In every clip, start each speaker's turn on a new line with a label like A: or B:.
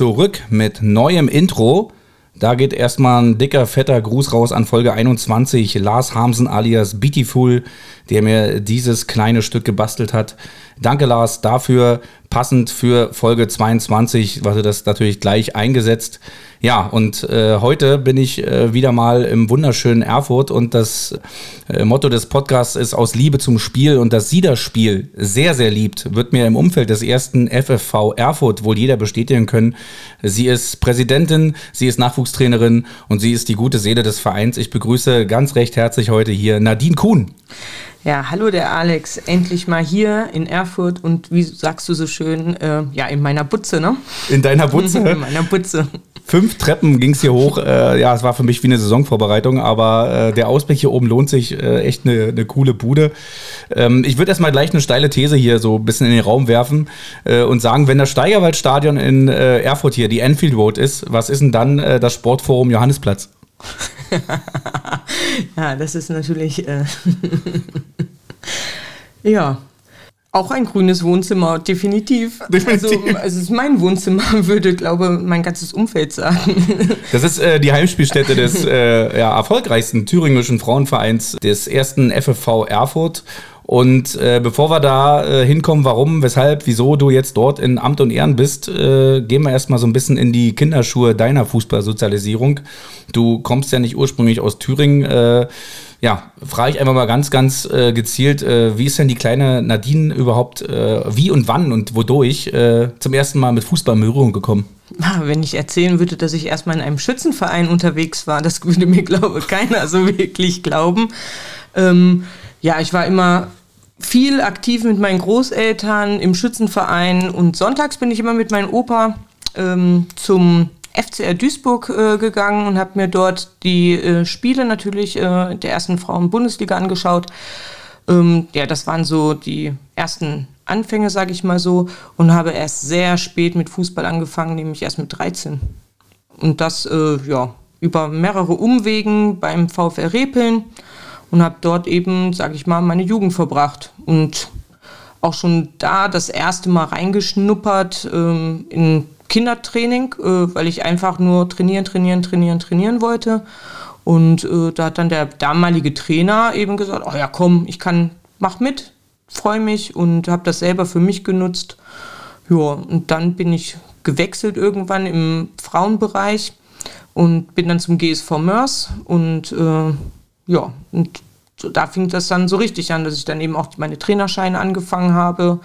A: Zurück mit neuem Intro. Da geht erstmal ein dicker, fetter Gruß raus an Folge 21. Lars Hamsen alias Beautiful, der mir dieses kleine Stück gebastelt hat. Danke, Lars, dafür. Passend für Folge 22, was er das natürlich gleich eingesetzt. Ja, und äh, heute bin ich äh, wieder mal im wunderschönen Erfurt und das äh, Motto des Podcasts ist aus Liebe zum Spiel und dass sie das Spiel sehr, sehr liebt, wird mir im Umfeld des ersten FFV Erfurt wohl jeder bestätigen können. Sie ist Präsidentin, sie ist Nachwuchstrainerin und sie ist die gute Seele des Vereins. Ich begrüße ganz recht herzlich heute hier Nadine Kuhn.
B: Ja, hallo der Alex, endlich mal hier in Erfurt und wie sagst du so schön, äh, ja, in meiner Butze, ne?
A: In deiner Butze?
B: in meiner Butze.
A: Fünf Treppen ging es hier hoch. Äh, ja, es war für mich wie eine Saisonvorbereitung, aber äh, der Ausblick hier oben lohnt sich. Äh, echt eine, eine coole Bude. Ähm, ich würde erstmal gleich eine steile These hier so ein bisschen in den Raum werfen äh, und sagen, wenn das Steigerwaldstadion in äh, Erfurt hier die Enfield Road ist, was ist denn dann das Sportforum Johannesplatz?
B: ja, das ist natürlich. Äh ja. Auch ein grünes Wohnzimmer, definitiv. definitiv. Also, es ist mein Wohnzimmer, würde, glaube mein ganzes Umfeld sagen.
A: Das ist äh, die Heimspielstätte des äh, ja, erfolgreichsten thüringischen Frauenvereins des ersten FFV Erfurt. Und äh, bevor wir da äh, hinkommen, warum, weshalb, wieso du jetzt dort in Amt und Ehren bist, äh, gehen wir erstmal so ein bisschen in die Kinderschuhe deiner Fußballsozialisierung. Du kommst ja nicht ursprünglich aus Thüringen. Äh, ja, frage ich einfach mal ganz, ganz äh, gezielt, äh, wie ist denn die kleine Nadine überhaupt, äh, wie und wann und wodurch äh, zum ersten Mal mit Fußball in Berührung gekommen?
B: Wenn ich erzählen würde, dass ich erstmal in einem Schützenverein unterwegs war, das würde mir, glaube keiner so wirklich glauben. Ähm, ja, ich war immer viel aktiv mit meinen Großeltern im Schützenverein und sonntags bin ich immer mit meinem Opa ähm, zum FCR Duisburg äh, gegangen und habe mir dort die äh, Spiele natürlich äh, der ersten Frauen-Bundesliga angeschaut. Ähm, ja, das waren so die ersten Anfänge, sage ich mal so, und habe erst sehr spät mit Fußball angefangen, nämlich erst mit 13. Und das, äh, ja, über mehrere Umwegen beim VfR Repeln und habe dort eben, sage ich mal, meine Jugend verbracht und auch schon da das erste Mal reingeschnuppert ähm, in Kindertraining, äh, weil ich einfach nur trainieren, trainieren, trainieren, trainieren wollte. Und äh, da hat dann der damalige Trainer eben gesagt, oh ja, komm, ich kann, mach mit, freue mich und habe das selber für mich genutzt. Ja, und dann bin ich gewechselt irgendwann im Frauenbereich und bin dann zum GSV Mörs und äh, ja, und so, da fing das dann so richtig an, dass ich dann eben auch meine Trainerscheine angefangen habe,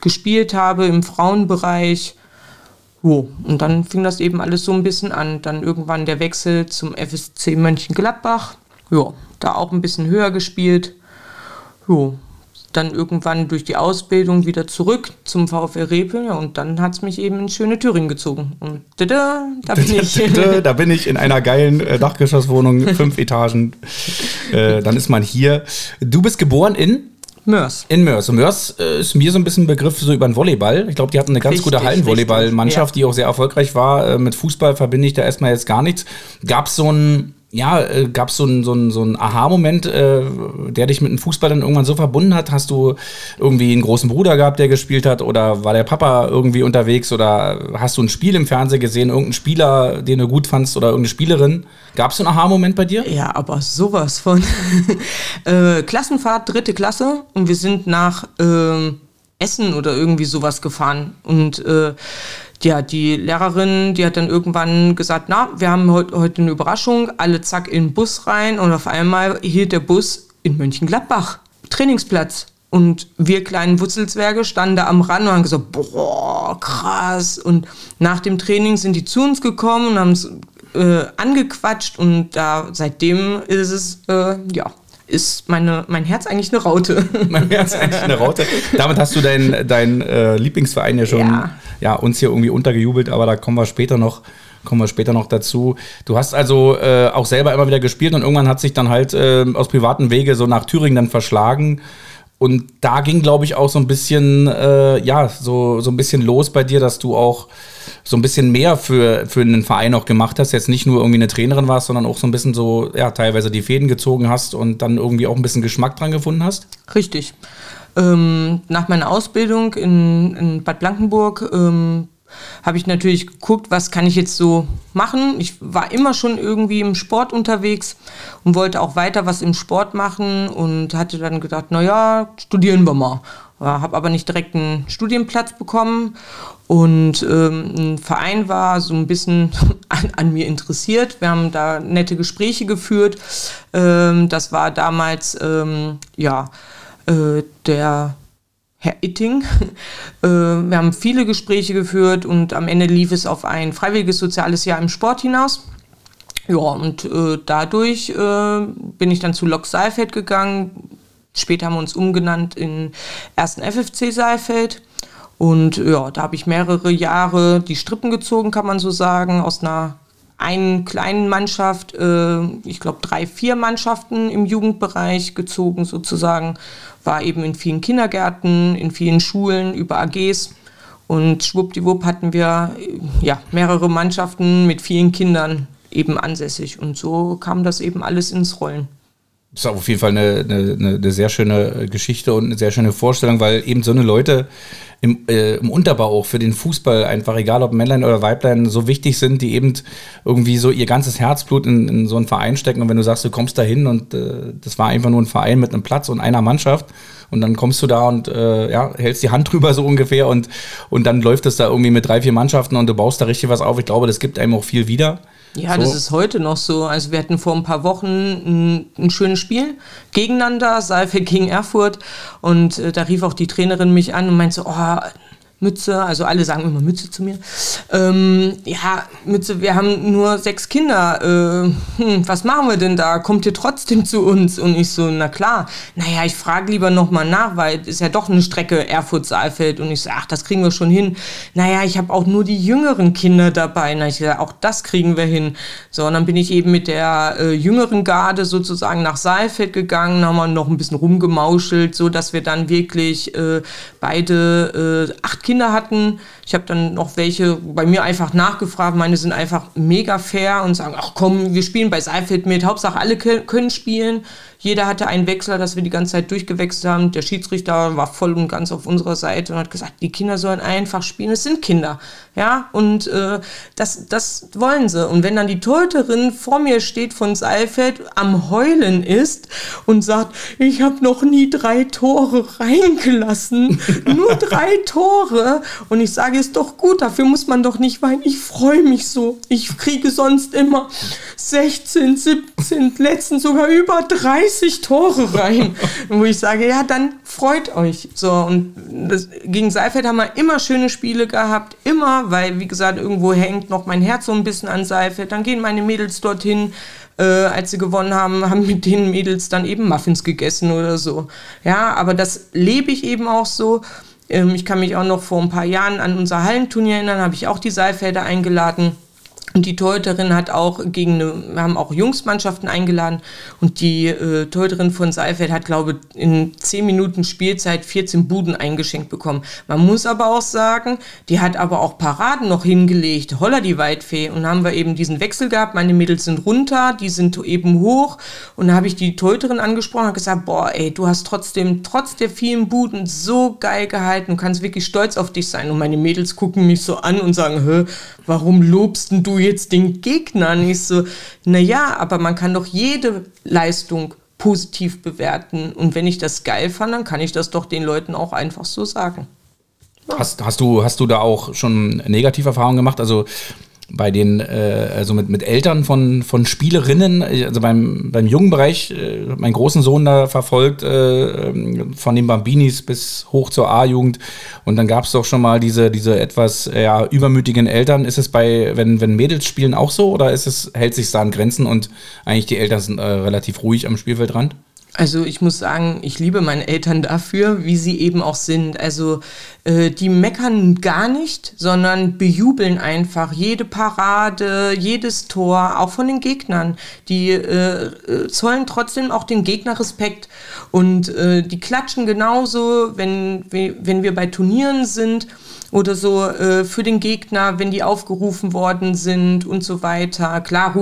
B: gespielt habe im Frauenbereich. Jo, und dann fing das eben alles so ein bisschen an. Dann irgendwann der Wechsel zum FSC Mönchengladbach. Ja, da auch ein bisschen höher gespielt. Jo, dann irgendwann durch die Ausbildung wieder zurück zum VfR Repel ja, und dann hat es mich eben in schöne Thüringen gezogen. Und da, da bin ich.
A: da bin ich in einer geilen äh, Dachgeschosswohnung, fünf Etagen. Äh, dann ist man hier. Du bist geboren in?
B: Mörs.
A: In Mörs. Und Mörs äh, ist mir so ein bisschen ein Begriff so über den Volleyball. Ich glaube, die hatten eine ganz
B: Richtig,
A: gute Hallenvolleyballmannschaft,
B: richtig,
A: die auch sehr erfolgreich war. Äh, mit Fußball verbinde ich da erstmal jetzt gar nichts. Gab es so ein ja, äh, gab es so einen so Aha-Moment, äh, der dich mit dem Fußball dann irgendwann so verbunden hat? Hast du irgendwie einen großen Bruder gehabt, der gespielt hat? Oder war der Papa irgendwie unterwegs? Oder hast du ein Spiel im Fernsehen gesehen? Irgendeinen Spieler, den du gut fandst? Oder irgendeine Spielerin? Gab es so einen Aha-Moment bei dir?
B: Ja, aber sowas von. äh, Klassenfahrt, dritte Klasse. Und wir sind nach äh, Essen oder irgendwie sowas gefahren. Und äh, ja, die Lehrerin, die hat dann irgendwann gesagt, na, wir haben heute, heute eine Überraschung, alle zack in den Bus rein und auf einmal hielt der Bus in Mönchengladbach, Trainingsplatz. Und wir kleinen Wutzelswerge standen da am Rand und haben gesagt, boah, krass. Und nach dem Training sind die zu uns gekommen und haben es äh, angequatscht und da seitdem ist es, äh, ja, ist meine, mein Herz eigentlich eine Raute.
A: Mein Herz eigentlich eine Raute. Damit hast du deinen dein, äh, Lieblingsverein ja schon
B: Ja.
A: ja. uns hier irgendwie untergejubelt, aber da kommen wir später noch, kommen wir später noch dazu. Du hast also äh, auch selber immer wieder gespielt und irgendwann hat sich dann halt äh, aus privaten Wege so nach Thüringen dann verschlagen. Und da ging, glaube ich, auch so ein bisschen, äh, ja, so, so ein bisschen los bei dir, dass du auch so ein bisschen mehr für, für einen Verein auch gemacht hast. Jetzt nicht nur irgendwie eine Trainerin warst, sondern auch so ein bisschen so, ja, teilweise die Fäden gezogen hast und dann irgendwie auch ein bisschen Geschmack dran gefunden hast.
B: Richtig. Ähm, nach meiner Ausbildung in, in Bad Blankenburg ähm, habe ich natürlich geguckt, was kann ich jetzt so machen. Ich war immer schon irgendwie im Sport unterwegs und wollte auch weiter was im Sport machen und hatte dann gedacht, naja, studieren wir mal. Habe aber nicht direkt einen Studienplatz bekommen und ähm, ein Verein war so ein bisschen an, an mir interessiert. Wir haben da nette Gespräche geführt. Ähm, das war damals, ähm, ja, äh, der Herr Itting. Äh, wir haben viele Gespräche geführt und am Ende lief es auf ein freiwilliges soziales Jahr im Sport hinaus. Ja, und äh, dadurch äh, bin ich dann zu Lok Saalfeld gegangen. Später haben wir uns umgenannt in ersten FFC Saalfeld. Und ja, da habe ich mehrere Jahre die Strippen gezogen, kann man so sagen, aus einer einen kleinen Mannschaft, äh, ich glaube drei, vier Mannschaften im Jugendbereich gezogen sozusagen, war eben in vielen Kindergärten, in vielen Schulen, über AGs und schwuppdiwupp hatten wir äh, ja, mehrere Mannschaften mit vielen Kindern eben ansässig. Und so kam das eben alles ins Rollen.
A: Ist auf jeden Fall eine, eine, eine sehr schöne Geschichte und eine sehr schöne Vorstellung, weil eben so eine Leute im, äh, im Unterbau auch für den Fußball einfach, egal ob Männlein oder Weiblein, so wichtig sind, die eben irgendwie so ihr ganzes Herzblut in, in so einen Verein stecken. Und wenn du sagst, du kommst da hin und äh, das war einfach nur ein Verein mit einem Platz und einer Mannschaft und dann kommst du da und äh, ja, hältst die Hand drüber so ungefähr und, und dann läuft es da irgendwie mit drei, vier Mannschaften und du baust da richtig was auf. Ich glaube, das gibt einem auch viel wieder.
B: Ja,
A: So.
B: das ist heute noch so. Also wir hatten vor ein paar Wochen ein, ein schönes Spiel gegeneinander, Saalfeld gegen Erfurt. Und äh, da rief auch die Trainerin mich an und meinte so, oh, Mütze, also alle sagen immer Mütze zu mir. Ähm, ja, Mütze, wir haben nur sechs Kinder. Äh, hm, was machen wir denn da? Kommt ihr trotzdem zu uns? Und ich so, na klar. Naja, ich frage lieber nochmal nach, weil es ist ja doch eine Strecke Erfurt-Saalfeld. Und ich so, ach, das kriegen wir schon hin. Naja, ich habe auch nur die jüngeren Kinder dabei. Na, ich gesagt, auch das kriegen wir hin. So, und dann bin ich eben mit der äh, jüngeren Garde sozusagen nach Saalfeld gegangen, haben wir noch ein bisschen rumgemauschelt, so dass wir dann wirklich äh, beide äh, acht Kinder hatten. Ich habe dann noch welche bei mir einfach nachgefragt. Meine sind einfach mega fair und sagen, ach komm, wir spielen bei Saalfeld mit. Hauptsache alle können spielen. Jeder hatte einen Wechsler, dass wir die ganze Zeit durchgewechselt haben. Der Schiedsrichter war voll und ganz auf unserer Seite und hat gesagt, die Kinder sollen einfach spielen. Es sind Kinder. Ja, und äh, das, das wollen sie. Und wenn dann die Torhüterin vor mir steht von Saalfeld, am Heulen ist und sagt, ich habe noch nie drei Tore reingelassen, nur drei Tore. Und ich sage, ist doch gut, dafür muss man doch nicht weinen. Ich freue mich so. Ich kriege sonst immer 16, 17, letztens sogar über 30 Tore rein. Wo ich sage, ja, dann freut euch. So, und das, gegen Seifeld haben wir immer schöne Spiele gehabt, immer, weil, wie gesagt, irgendwo hängt noch mein Herz so ein bisschen an Seifeld. Dann gehen meine Mädels dorthin, äh, als sie gewonnen haben, haben mit den Mädels dann eben Muffins gegessen oder so. Ja, aber das lebe ich eben auch so. Ähm, ich kann mich auch noch vor ein paar Jahren an unser Hallenturnier erinnern, habe ich auch die Saalfelder eingeladen. Und die Torhüterin hat auch gegen eine, wir haben auch Jungsmannschaften eingeladen und die äh, Torhüterin von Seifeld hat, glaube ich, in 10 Minuten Spielzeit 14 Buden eingeschenkt bekommen. Man muss aber auch sagen, die hat aber auch Paraden noch hingelegt. Holla die Weitfee. Und haben wir eben diesen Wechsel gehabt. Meine Mädels sind runter, die sind eben hoch. Und da habe ich die Torhüterin angesprochen und gesagt, boah, ey, du hast trotzdem, trotz der vielen Buden so geil gehalten. Du kannst wirklich stolz auf dich sein. Und meine Mädels gucken mich so an und sagen, hä, warum lobst du jetzt den Gegner? Und ich so, naja, aber man kann doch jede Leistung positiv bewerten. Und wenn ich das geil fand, dann kann ich das doch den Leuten auch einfach so sagen.
A: Hast, hast, du, hast du da auch schon negative Erfahrungen gemacht? Also bei den, äh, also mit, mit Eltern von, von Spielerinnen, also beim, beim jungen Bereich, äh, meinen großen Sohn da verfolgt, äh, ähm, von den Bambinis bis hoch zur A-Jugend. Und dann gab es doch schon mal diese, diese etwas ja, übermütigen Eltern. Ist es bei, wenn, wenn Mädels spielen auch so oder ist es, hält sich da an Grenzen und eigentlich die Eltern sind äh, relativ ruhig am Spielfeldrand?
B: Also ich muss sagen, ich liebe meine Eltern dafür, wie sie eben auch sind. Also äh, die meckern gar nicht, sondern bejubeln einfach jede Parade, jedes Tor, auch von den Gegnern. Die äh, äh zollen trotzdem auch den Gegner Respekt und äh, die klatschen genauso, wenn, wenn wir bei Turnieren sind oder so äh, für den Gegner, wenn die aufgerufen worden sind und so weiter. Klar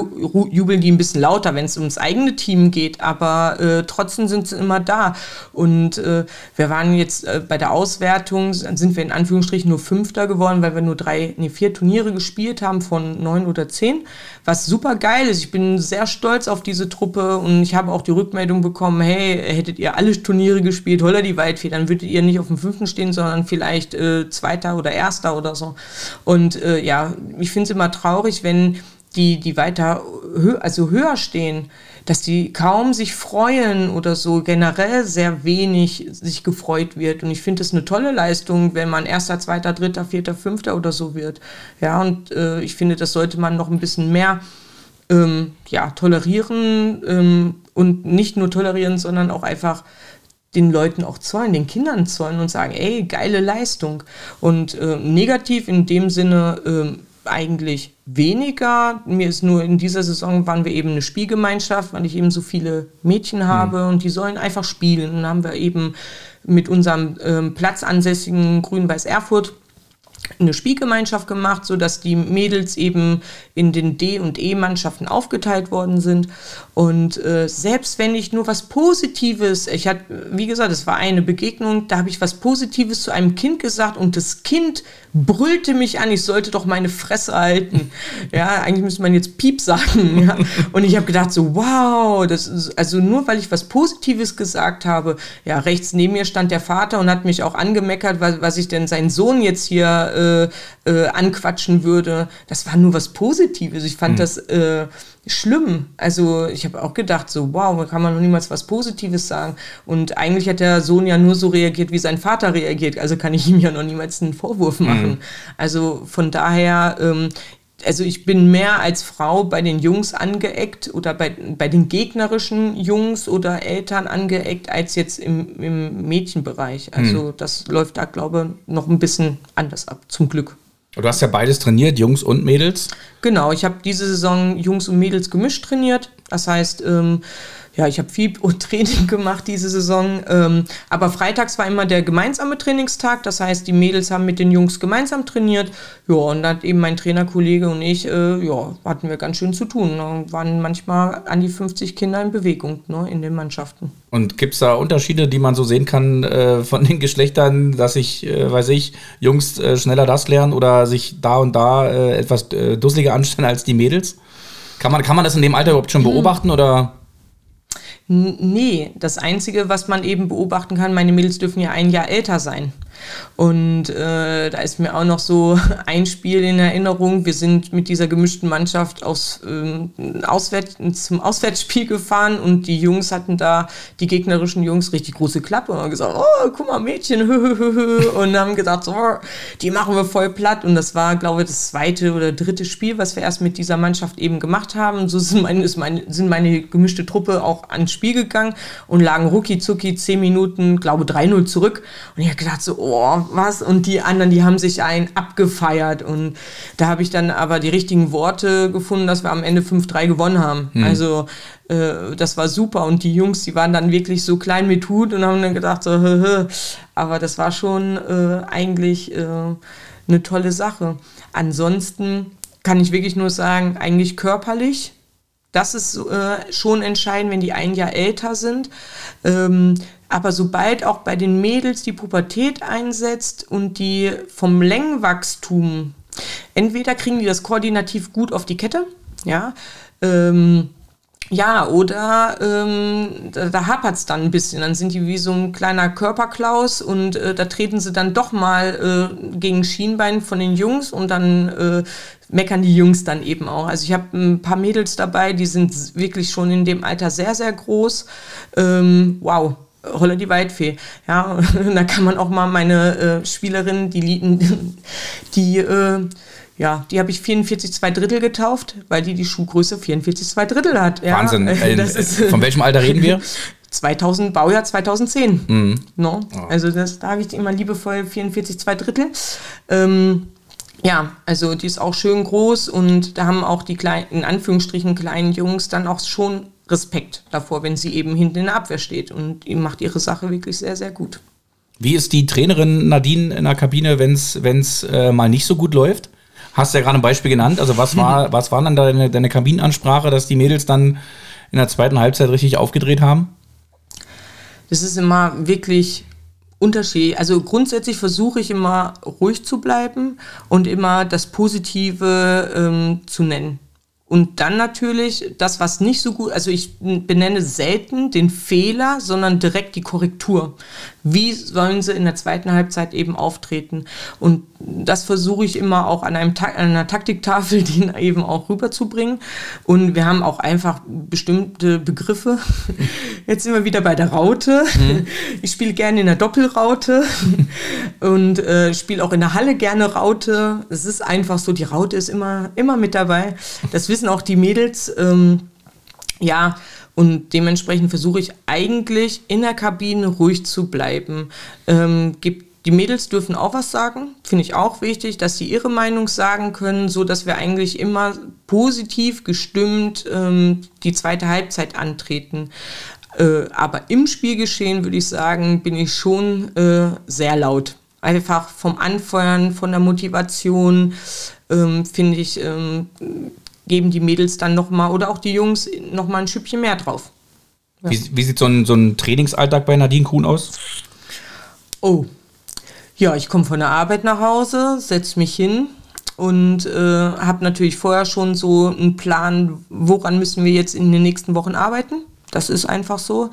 B: jubeln die ein bisschen lauter, wenn es ums eigene Team geht, aber äh, trotzdem sind sie immer da. Und äh, wir waren jetzt äh, bei der Auswertung, sind wir in Anführungsstrichen nur Fünfter geworden, weil wir nur drei, nee, vier Turniere gespielt haben von neun oder zehn, was super geil ist. Ich bin sehr stolz auf diese Truppe und ich habe auch die Rückmeldung bekommen, hey, hättet ihr alle Turniere gespielt, holla die Waldfee, dann würdet ihr nicht auf dem fünften stehen, sondern vielleicht äh, Zweiter oder Erster oder so. Und äh, ja, ich finde es immer traurig, wenn die, die weiter hö also höher stehen, dass die kaum sich freuen oder so generell sehr wenig sich gefreut wird. Und ich finde es eine tolle Leistung, wenn man erster, zweiter, dritter, vierter, fünfter oder so wird. Ja, und äh, ich finde, das sollte man noch ein bisschen mehr ähm, ja, tolerieren ähm, und nicht nur tolerieren, sondern auch einfach den Leuten auch zollen, den Kindern zollen und sagen, ey, geile Leistung. Und äh, negativ in dem Sinne äh, eigentlich weniger. Mir ist nur in dieser Saison waren wir eben eine Spielgemeinschaft, weil ich eben so viele Mädchen habe mhm. und die sollen einfach spielen. Und dann haben wir eben mit unserem ähm, platzansässigen Grün-Weiß Erfurt eine Spielgemeinschaft gemacht, sodass die Mädels eben in den D- und E-Mannschaften aufgeteilt worden sind. Und äh, selbst wenn ich nur was Positives, ich hatte, wie gesagt, es war eine Begegnung, da habe ich was Positives zu einem Kind gesagt und das Kind brüllte mich an, ich sollte doch meine Fresse halten. Ja, eigentlich müsste man jetzt Piep sagen. Ja? Und ich habe gedacht so, wow, das ist, also nur weil ich was Positives gesagt habe, ja, rechts neben mir stand der Vater und hat mich auch angemeckert, was, was ich denn seinen Sohn jetzt hier äh, äh, anquatschen würde. Das war nur was Positives. Ich fand mhm. das äh, schlimm. Also ich habe auch gedacht, so, wow, da kann man noch niemals was Positives sagen. Und eigentlich hat der Sohn ja nur so reagiert, wie sein Vater reagiert. Also kann ich ihm ja noch niemals einen Vorwurf mhm. machen. Mhm. Also von daher, ähm, also ich bin mehr als Frau bei den Jungs angeeckt oder bei, bei den gegnerischen Jungs oder Eltern angeeckt, als jetzt im, im Mädchenbereich. Also mhm. das läuft da, glaube ich, noch ein bisschen anders ab, zum Glück.
A: Du hast ja beides trainiert, Jungs und Mädels.
B: Genau, ich habe diese Saison Jungs und Mädels gemischt trainiert. Das heißt, ähm, ja, ich habe viel Training gemacht diese Saison. Ähm, aber freitags war immer der gemeinsame Trainingstag. Das heißt, die Mädels haben mit den Jungs gemeinsam trainiert. Ja, und dann eben mein Trainerkollege und ich, äh, ja, hatten wir ganz schön zu tun. Da waren manchmal an die 50 Kinder in Bewegung ne, in den Mannschaften.
A: Und gibt es da Unterschiede, die man so sehen kann äh, von den Geschlechtern, dass sich, äh, weiß ich, Jungs äh, schneller das lernen oder sich da und da äh, etwas äh, dusseliger anstellen als die Mädels? Kann man, kann man das in dem Alter überhaupt schon hm. beobachten oder?
B: Nee, das Einzige, was man eben beobachten kann, meine Mädels dürfen ja ein Jahr älter sein. Und äh, da ist mir auch noch so ein Spiel in Erinnerung. Wir sind mit dieser gemischten Mannschaft aus, ähm, Auswärts, zum Auswärtsspiel gefahren und die Jungs hatten da, die gegnerischen Jungs, richtig große Klappe und haben gesagt, oh, guck mal, Mädchen, und haben gesagt, so, die machen wir voll platt. Und das war, glaube ich, das zweite oder dritte Spiel, was wir erst mit dieser Mannschaft eben gemacht haben. So sind meine, meine, sind meine gemischte Truppe auch ans Spiel gegangen und lagen rucki zucki zehn Minuten, glaube 3-0 zurück. Und ich habe gedacht, so, oh, was? Und die anderen, die haben sich ein abgefeiert. Und da habe ich dann aber die richtigen Worte gefunden, dass wir am Ende 5-3 gewonnen haben. Hm. Also äh, das war super. Und die Jungs, die waren dann wirklich so klein mit Hut und haben dann gedacht, so, hö, hö. aber das war schon äh, eigentlich äh, eine tolle Sache. Ansonsten kann ich wirklich nur sagen, eigentlich körperlich. Das ist äh, schon entscheidend, wenn die ein Jahr älter sind. Ähm, aber sobald auch bei den Mädels die Pubertät einsetzt und die vom Längenwachstum, entweder kriegen die das koordinativ gut auf die Kette, ja, ähm, ja, oder ähm, da, da hapert es dann ein bisschen. Dann sind die wie so ein kleiner Körperklaus und äh, da treten sie dann doch mal äh, gegen Schienbein von den Jungs und dann äh, meckern die Jungs dann eben auch. Also ich habe ein paar Mädels dabei, die sind wirklich schon in dem Alter sehr, sehr groß. Ähm, wow, Holle die Waldfee. Ja, da kann man auch mal meine äh, Spielerin, die, die äh, ja, die habe ich 44 2 Drittel getauft, weil die die Schuhgröße 44 2 Drittel hat. Ja,
A: Wahnsinn. Äh, ist, von welchem Alter reden wir?
B: 2000, Baujahr 2010. Mhm. No? Oh. Also das, da habe ich immer liebevoll 44 2 Drittel. Ähm, ja, also die ist auch schön groß und da haben auch die kleinen, in Anführungsstrichen kleinen Jungs dann auch schon Respekt davor, wenn sie eben hinten in der Abwehr steht und macht ihre Sache wirklich sehr, sehr gut.
A: Wie ist die Trainerin Nadine in der Kabine, wenn es äh, mal nicht so gut läuft? Hast du ja gerade ein Beispiel genannt. Also was war, was war dann deine, deine Kabinenansprache, dass die Mädels dann in der zweiten Halbzeit richtig aufgedreht haben?
B: Das ist immer wirklich Unterschied. Also grundsätzlich versuche ich immer ruhig zu bleiben und immer das Positive ähm, zu nennen. Und dann natürlich das, was nicht so gut, also ich benenne selten den Fehler, sondern direkt die Korrektur. Wie sollen sie in der zweiten Halbzeit eben auftreten? Und das versuche ich immer auch an, einem, an einer Taktiktafel, die eben auch rüberzubringen. Und wir haben auch einfach bestimmte Begriffe. Jetzt sind wir wieder bei der Raute. Mhm. Ich spiele gerne in der Doppelraute und äh, spiele auch in der Halle gerne Raute. Es ist einfach so, die Raute ist immer, immer mit dabei. Das wissen auch die Mädels. Ähm, ja, und dementsprechend versuche ich eigentlich in der Kabine ruhig zu bleiben. Ähm, gibt, die Mädels dürfen auch was sagen, finde ich auch wichtig, dass sie ihre Meinung sagen können, so dass wir eigentlich immer positiv gestimmt ähm, die zweite Halbzeit antreten. Äh, aber im Spielgeschehen würde ich sagen, bin ich schon äh, sehr laut. Einfach vom Anfeuern, von der Motivation, ähm, finde ich, ähm, geben die Mädels dann nochmal oder auch die Jungs nochmal ein Schüppchen mehr drauf.
A: Ja. Wie, wie, sieht so ein, so ein Trainingsalltag bei Nadine Kuhn aus?
B: Oh, ja, ich komme von der Arbeit nach Hause, setze mich hin und äh, habe natürlich vorher schon so einen Plan, woran müssen wir jetzt in den nächsten Wochen arbeiten. Das ist einfach so.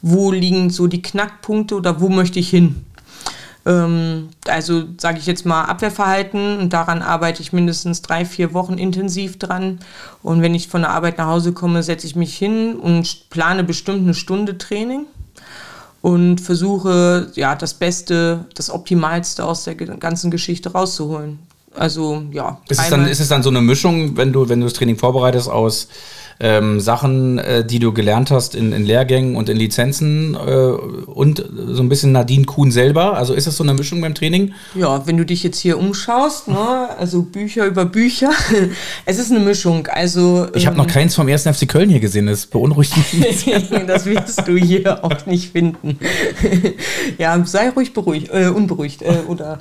B: Wo liegen so die Knackpunkte oder wo möchte ich hin? Ähm, also sage ich jetzt mal Abwehrverhalten und daran arbeite ich mindestens drei, vier Wochen intensiv dran. Und wenn ich von der Arbeit nach Hause komme, setze ich mich hin und plane bestimmt eine Stunde Training und versuche ja das Beste, das Optimalste aus der ganzen Geschichte rauszuholen. Also ja.
A: Ist es, dann, ist es dann so eine Mischung, wenn du, wenn du das Training vorbereitest aus ähm, Sachen, äh, die du gelernt hast in, in Lehrgängen und in Lizenzen äh, und so ein bisschen Nadine Kuhn selber? Also ist das so eine Mischung beim Training?
B: Ja, wenn du dich jetzt hier umschaust, ne, also Bücher über Bücher, es ist eine Mischung. Also
A: ich habe ähm, noch keins vom 1. FC Köln hier gesehen, das beunruhigt mich.
B: das wirst du hier auch nicht finden. ja, sei ruhig beruhigt, äh, unberuhigt äh, oder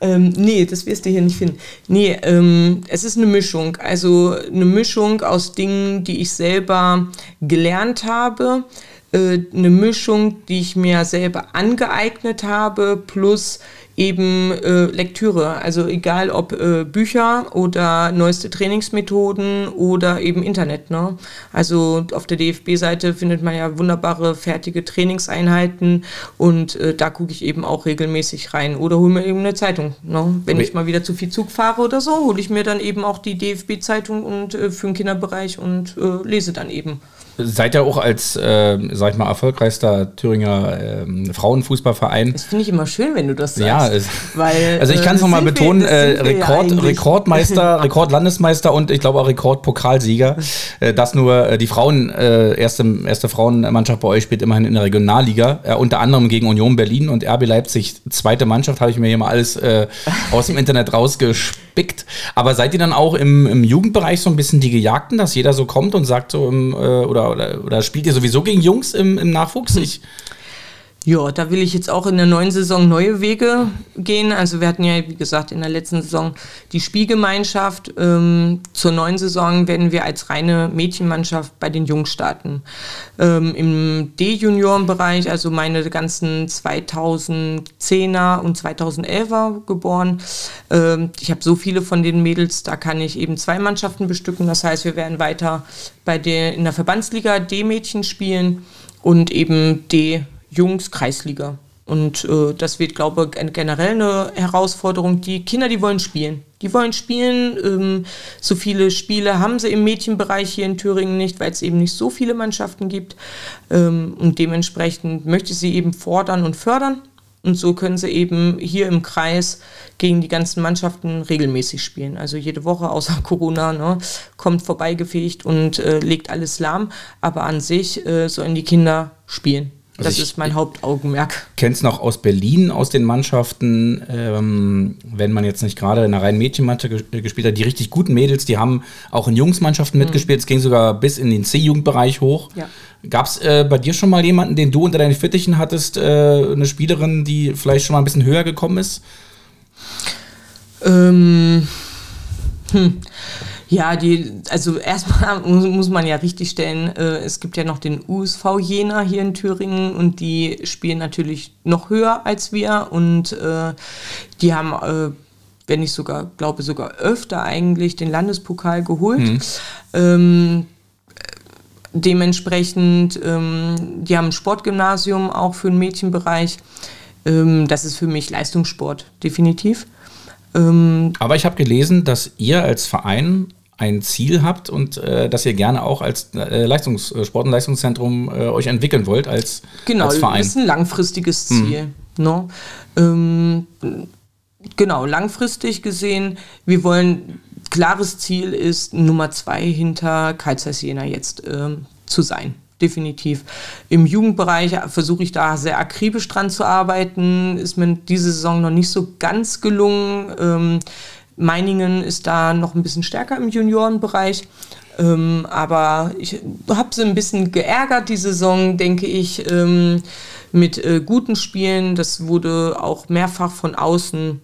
B: ähm, nee, das wirst du hier nicht finden. Nee, ähm, es ist eine Mischung. Also eine Mischung aus Dingen, die ich selber gelernt habe, äh, eine Mischung, die ich mir selber angeeignet habe, plus eben äh, Lektüre. Also egal ob äh, Bücher oder neueste Trainingsmethoden oder eben Internet. Ne? Also auf der DFB-Seite findet man ja wunderbare fertige Trainingseinheiten und äh, da gucke ich eben auch regelmäßig rein oder hole mir eben eine Zeitung. Ne? Wenn ich mal wieder zu viel Zug fahre oder so, hole ich mir dann eben auch die DFB-Zeitung und äh, für den Kinderbereich und äh, lese dann eben.
A: Seid ja auch als, äh, sag ich mal, erfolgreichster Thüringer äh, Frauenfußballverein.
B: Das finde ich immer schön, wenn du das sagst.
A: Ja, es, weil, also ich kann es äh, nochmal betonen, äh, Rekord, ja Rekordmeister, Rekordlandesmeister und ich glaube auch Rekordpokalsieger. äh, dass nur äh, die Frauen, äh, erste, erste Frauenmannschaft bei euch spielt immerhin in der Regionalliga, äh, unter anderem gegen Union Berlin und RB Leipzig, zweite Mannschaft, habe ich mir hier mal alles äh, aus dem Internet rausgespickt. Aber seid ihr dann auch im, im Jugendbereich so ein bisschen die Gejagten, dass jeder so kommt und sagt so, im, oder oder, oder, spielt ihr sowieso gegen Jungs im, im Nachwuchs? Ich,
B: ja, da will ich jetzt auch in der neuen Saison neue Wege gehen. Also wir hatten ja, wie gesagt, in der letzten Saison die Spielgemeinschaft. Ähm, zur neuen Saison werden wir als reine Mädchenmannschaft bei den Jungs starten. Ähm, Im D-Juniorenbereich, also meine ganzen 2010er und 2011er geboren. Ähm, ich habe so viele von den Mädels, da kann ich eben zwei Mannschaften bestücken. Das heißt, wir werden weiter bei der, in der Verbandsliga D-Mädchen spielen und eben D Jungs Kreisliga. Und äh, das wird, glaube ich, generell eine Herausforderung. Die Kinder, die wollen spielen. Die wollen spielen. Ähm, so viele Spiele haben sie im Mädchenbereich hier in Thüringen nicht, weil es eben nicht so viele Mannschaften gibt. Ähm, und dementsprechend möchte ich sie eben fordern und fördern. Und so können sie eben hier im Kreis gegen die ganzen Mannschaften regelmäßig spielen. Also jede Woche außer Corona ne, kommt vorbeigefegt und äh, legt alles lahm. Aber an sich äh, sollen die Kinder spielen. Also das ist mein Hauptaugenmerk.
A: Kennst noch aus Berlin, aus den Mannschaften, ähm, wenn man jetzt nicht gerade in einer reinen Mädchenmannschaft gespielt hat, die richtig guten Mädels, die haben auch in Jungsmannschaften mhm. mitgespielt. Es ging sogar bis in den C-Jugendbereich hoch. Ja. Gab es äh, bei dir schon mal jemanden, den du unter deinen Fittichen hattest, äh, eine Spielerin, die vielleicht schon mal ein bisschen höher gekommen ist?
B: Ähm, hm. Ja, die, also erstmal muss man ja richtig stellen, äh, es gibt ja noch den USV Jena hier in Thüringen und die spielen natürlich noch höher als wir und äh, die haben, äh, wenn ich sogar, glaube sogar öfter eigentlich den Landespokal geholt. Mhm. Ähm, dementsprechend, ähm, die haben ein Sportgymnasium auch für den Mädchenbereich. Ähm, das ist für mich Leistungssport, definitiv.
A: Ähm, Aber ich habe gelesen, dass ihr als Verein ein Ziel habt und äh, dass ihr gerne auch als äh, Leistungs äh, Sport- und Leistungszentrum äh, euch entwickeln wollt als,
B: genau,
A: als
B: Verein. Genau, das ist ein langfristiges hm. Ziel. Mhm. No? Ähm, genau, langfristig gesehen, wir wollen, klares Ziel ist Nummer zwei hinter Karl Jena jetzt ähm, zu sein definitiv. Im Jugendbereich versuche ich da sehr akribisch dran zu arbeiten. Ist mir diese Saison noch nicht so ganz gelungen. Ähm, Meiningen ist da noch ein bisschen stärker im Juniorenbereich. Ähm, aber ich habe sie ein bisschen geärgert, die Saison, denke ich, ähm, mit äh, guten Spielen. Das wurde auch mehrfach von außen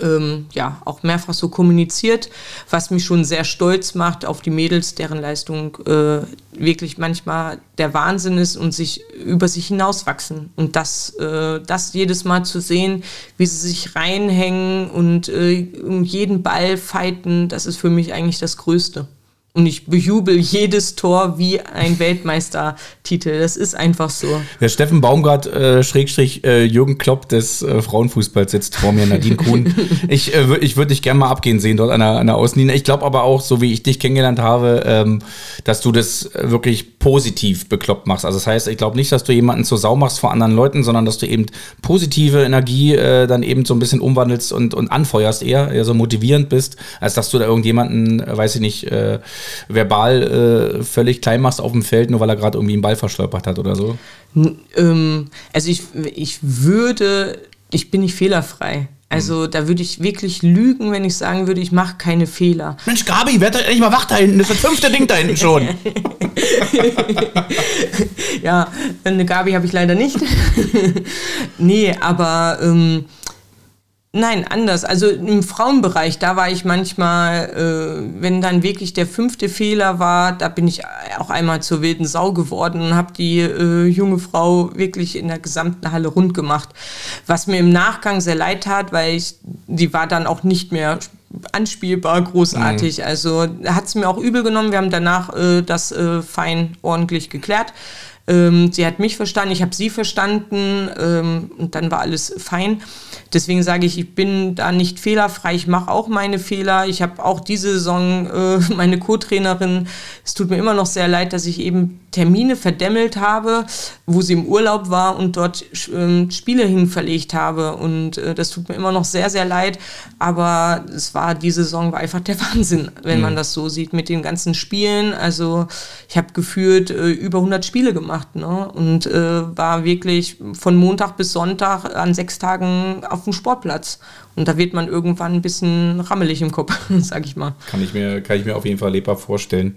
B: ähm, ja, auch mehrfach so kommuniziert, was mich schon sehr stolz macht auf die Mädels, deren Leistung äh, wirklich manchmal der Wahnsinn ist und sich über sich hinauswachsen. Und das, äh, das jedes Mal zu sehen, wie sie sich reinhängen und äh, um jeden Ball fighten, das ist für mich eigentlich das Größte. Und ich bejubel jedes Tor wie ein Weltmeistertitel. Das ist einfach so.
A: Der Steffen Baumgart, äh, Schrägstrich äh, Jürgen Klopp des äh, Frauenfußballs sitzt vor mir, Nadine Kuhn. ich äh, ich würde dich gerne mal abgehen sehen dort an der, an der Außenlinie. Ich glaube aber auch, so wie ich dich kennengelernt habe, ähm, dass du das wirklich positiv bekloppt machst. Also das heißt, ich glaube nicht, dass du jemanden zur Sau machst vor anderen Leuten, sondern dass du eben positive Energie äh, dann eben so ein bisschen umwandelst und, und anfeuerst eher, eher so motivierend bist, als dass du da irgendjemanden, äh, weiß ich nicht, äh, verbal äh, völlig klein machst auf dem Feld, nur weil er gerade irgendwie einen Ball verstolpert hat oder so?
B: Ähm, also ich, ich würde, ich bin nicht fehlerfrei. Also hm. da würde ich wirklich lügen, wenn ich sagen würde, ich mache keine Fehler.
A: Mensch, Gabi, werd endlich mal wach da hinten. Das ist das fünfte Ding da hinten schon.
B: ja, eine Gabi habe ich leider nicht. nee, aber ähm, Nein, anders. Also im Frauenbereich, da war ich manchmal, äh, wenn dann wirklich der fünfte Fehler war, da bin ich auch einmal zur wilden Sau geworden und habe die äh, junge Frau wirklich in der gesamten Halle rund gemacht. Was mir im Nachgang sehr leid tat, weil ich, die war dann auch nicht mehr anspielbar, großartig. Mhm. Also hat es mir auch übel genommen. Wir haben danach äh, das äh, fein ordentlich geklärt. Ähm, sie hat mich verstanden, ich habe sie verstanden ähm, und dann war alles fein. Deswegen sage ich, ich bin da nicht fehlerfrei. Ich mache auch meine Fehler. Ich habe auch diese Saison äh, meine Co-Trainerin. Es tut mir immer noch sehr leid, dass ich eben Termine verdämmelt habe, wo sie im Urlaub war und dort äh, Spiele hin verlegt habe. Und äh, das tut mir immer noch sehr, sehr leid. Aber es war, die Saison war einfach der Wahnsinn, wenn mhm. man das so sieht mit den ganzen Spielen. Also ich habe gefühlt äh, über 100 Spiele gemacht ne? und äh, war wirklich von Montag bis Sonntag an sechs Tagen auf dem Sportplatz. Und da wird man irgendwann ein bisschen rammelig im Kopf, sag ich mal.
A: Kann ich mir, kann ich mir auf jeden Fall lebhaft vorstellen.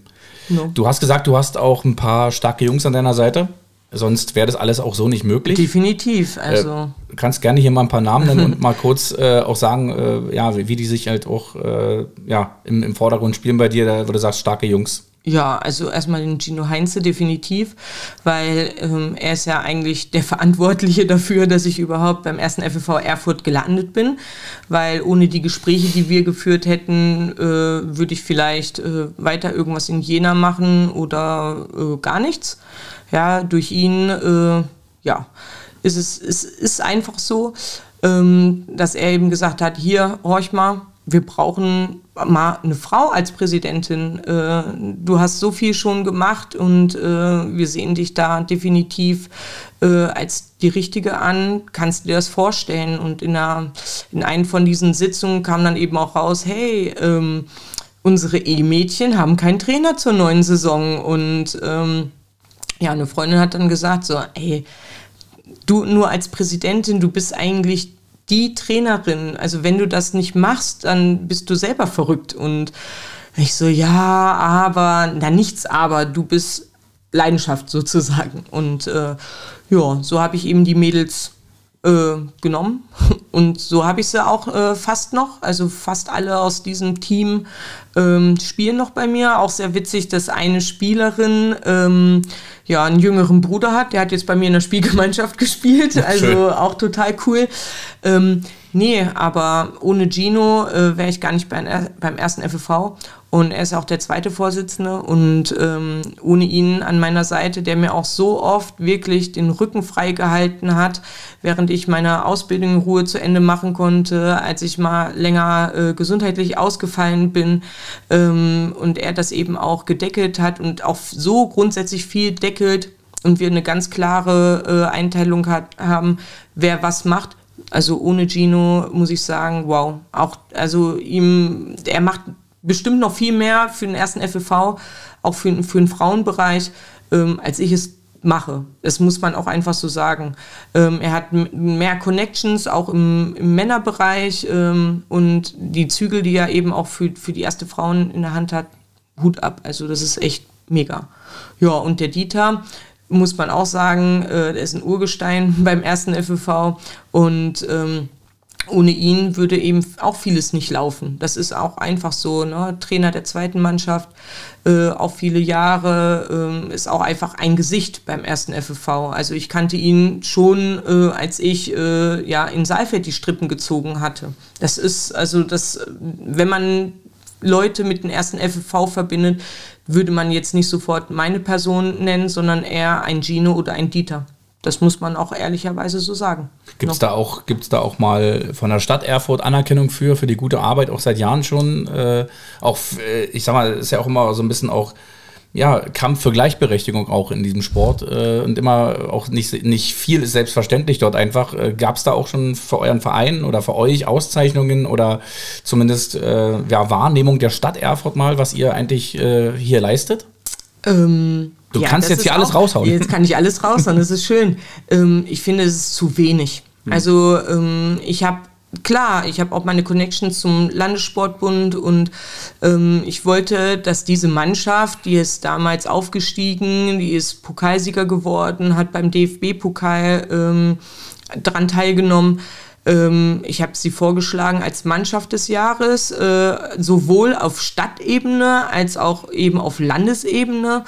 A: No. Du hast gesagt, du hast auch ein paar starke Jungs an deiner Seite. Sonst wäre das alles auch so nicht möglich.
B: Definitiv. Also
A: äh, kannst gerne hier mal ein paar Namen nennen und mal kurz äh, auch sagen, äh, ja, wie, wie, die sich halt auch äh, ja, im, im Vordergrund spielen bei dir, da, wo du sagst, starke Jungs.
B: Ja, also erstmal den Gino Heinze definitiv, weil ähm, er ist ja eigentlich der Verantwortliche dafür, dass ich überhaupt beim ersten FFV Erfurt gelandet bin, weil ohne die Gespräche, die wir geführt hätten, äh, würde ich vielleicht äh, weiter irgendwas in Jena machen oder äh, gar nichts. Ja, durch ihn, äh, ja, ist es ist, ist einfach so, ähm, dass er eben gesagt hat, hier, horch mal, wir brauchen mal eine Frau als Präsidentin. Äh, du hast so viel schon gemacht und äh, wir sehen dich da definitiv äh, als die Richtige an. Kannst du dir das vorstellen? Und in, einer, in einen von diesen Sitzungen kam dann eben auch raus, hey, ähm, unsere E-Mädchen haben keinen Trainer zur neuen Saison. Und ähm, ja, eine Freundin hat dann gesagt, so, ey, du nur als Präsidentin, du bist eigentlich die Trainerin. Also wenn du das nicht machst, dann bist du selber verrückt. Und ich so, ja, aber, na nichts, aber du bist Leidenschaft sozusagen. Und äh, ja, so habe ich eben die Mädels äh, genommen. Und so habe ich sie auch äh, fast noch. Also fast alle aus diesem Team ähm, spielen noch bei mir. Auch sehr witzig, dass eine Spielerin ähm, ja einen jüngeren Bruder hat. Der hat jetzt bei mir in der Spielgemeinschaft gespielt. Also Schön. auch total cool. Ähm, nee, aber ohne Gino äh, wäre ich gar nicht bei, beim ersten FFV. Und er ist auch der zweite Vorsitzende. Und ähm, ohne ihn an meiner Seite, der mir auch so oft wirklich den Rücken frei gehalten hat, während ich meine Ausbildung in Ruhe zu Ende machen konnte, als ich mal länger äh, gesundheitlich ausgefallen bin ähm, und er das eben auch gedeckelt hat und auch so grundsätzlich viel deckelt und wir eine ganz klare äh, Einteilung hat, haben, wer was macht. Also ohne Gino muss ich sagen, wow, auch also ihm, er macht bestimmt noch viel mehr für den ersten FFV, auch für, für den Frauenbereich, ähm, als ich es mache. Das muss man auch einfach so sagen. Ähm, er hat mehr Connections, auch im, im Männerbereich ähm, und die Zügel, die er eben auch für, für die erste Frauen in der Hand hat, Hut ab. Also das ist echt mega. Ja, und der Dieter, muss man auch sagen, äh, der ist ein Urgestein beim ersten FFV und ähm, ohne ihn würde eben auch vieles nicht laufen. Das ist auch einfach so. Ne? Trainer der zweiten Mannschaft, äh, auch viele Jahre, äh, ist auch einfach ein Gesicht beim ersten FFV. Also ich kannte ihn schon, äh, als ich äh, ja in Saalfeld die Strippen gezogen hatte. Das ist also das, wenn man Leute mit dem ersten FFV verbindet, würde man jetzt nicht sofort meine Person nennen, sondern eher ein Gino oder ein Dieter. Das muss man auch ehrlicherweise so sagen.
A: Gibt es da, auch, da auch mal von der Stadt Erfurt Anerkennung für, für die gute Arbeit, auch seit Jahren schon? Äh, auch, äh, ich sag mal, ist ja auch immer so ein bisschen auch ja, Kampf für Gleichberechtigung auch in diesem Sport äh, und immer auch nicht, nicht viel ist selbstverständlich dort einfach. Äh, Gab es da auch schon für euren Verein oder für euch Auszeichnungen oder zumindest äh, ja, Wahrnehmung der Stadt Erfurt mal, was ihr eigentlich äh, hier leistet?
B: Ähm,
A: du ja, kannst jetzt hier alles raushauen.
B: Jetzt kann ich alles raushauen, das ist schön. Ähm, ich finde, es ist zu wenig. Hm. Also ähm, ich habe klar, ich habe auch meine Connections zum Landessportbund und ähm, ich wollte, dass diese Mannschaft, die ist damals aufgestiegen, die ist Pokalsieger geworden, hat beim DFB-Pokal ähm, daran teilgenommen. Ähm, ich habe sie vorgeschlagen als Mannschaft des Jahres, äh, sowohl auf Stadtebene als auch eben auf Landesebene.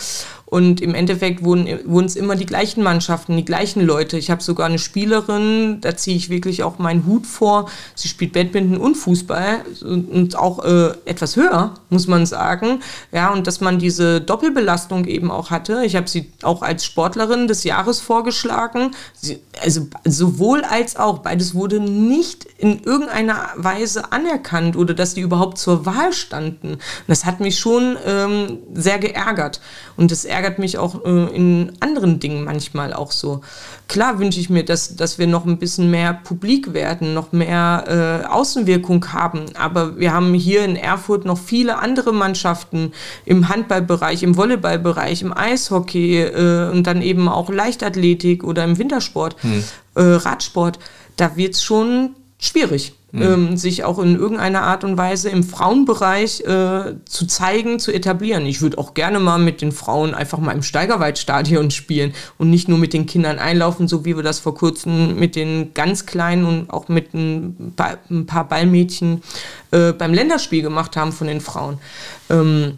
B: Und im Endeffekt wurden, es immer die gleichen Mannschaften, die gleichen Leute. Ich habe sogar eine Spielerin, da ziehe ich wirklich auch meinen Hut vor. Sie spielt Badminton und Fußball und auch äh, etwas höher, muss man sagen. Ja, und dass man diese Doppelbelastung eben auch hatte. Ich habe sie auch als Sportlerin des Jahres vorgeschlagen. Sie, also sowohl als auch, beides wurde nicht in irgendeiner Weise anerkannt oder dass die überhaupt zur Wahl standen. Und das hat mich schon ähm, sehr geärgert. Und das ärgert mich auch äh, in anderen Dingen manchmal auch so. Klar wünsche ich mir, dass, dass wir noch ein bisschen mehr publik werden, noch mehr äh, Außenwirkung haben. Aber wir haben hier in Erfurt noch viele andere Mannschaften im Handballbereich, im Volleyballbereich, im Eishockey äh, und dann eben auch Leichtathletik oder im Wintersport, hm. äh, Radsport. Da wird es schon schwierig mhm. ähm, sich auch in irgendeiner Art und Weise im Frauenbereich äh, zu zeigen, zu etablieren. Ich würde auch gerne mal mit den Frauen einfach mal im Steigerwaldstadion spielen und nicht nur mit den Kindern einlaufen, so wie wir das vor kurzem mit den ganz Kleinen und auch mit ein, ein paar Ballmädchen äh, beim Länderspiel gemacht haben von den Frauen. Ähm,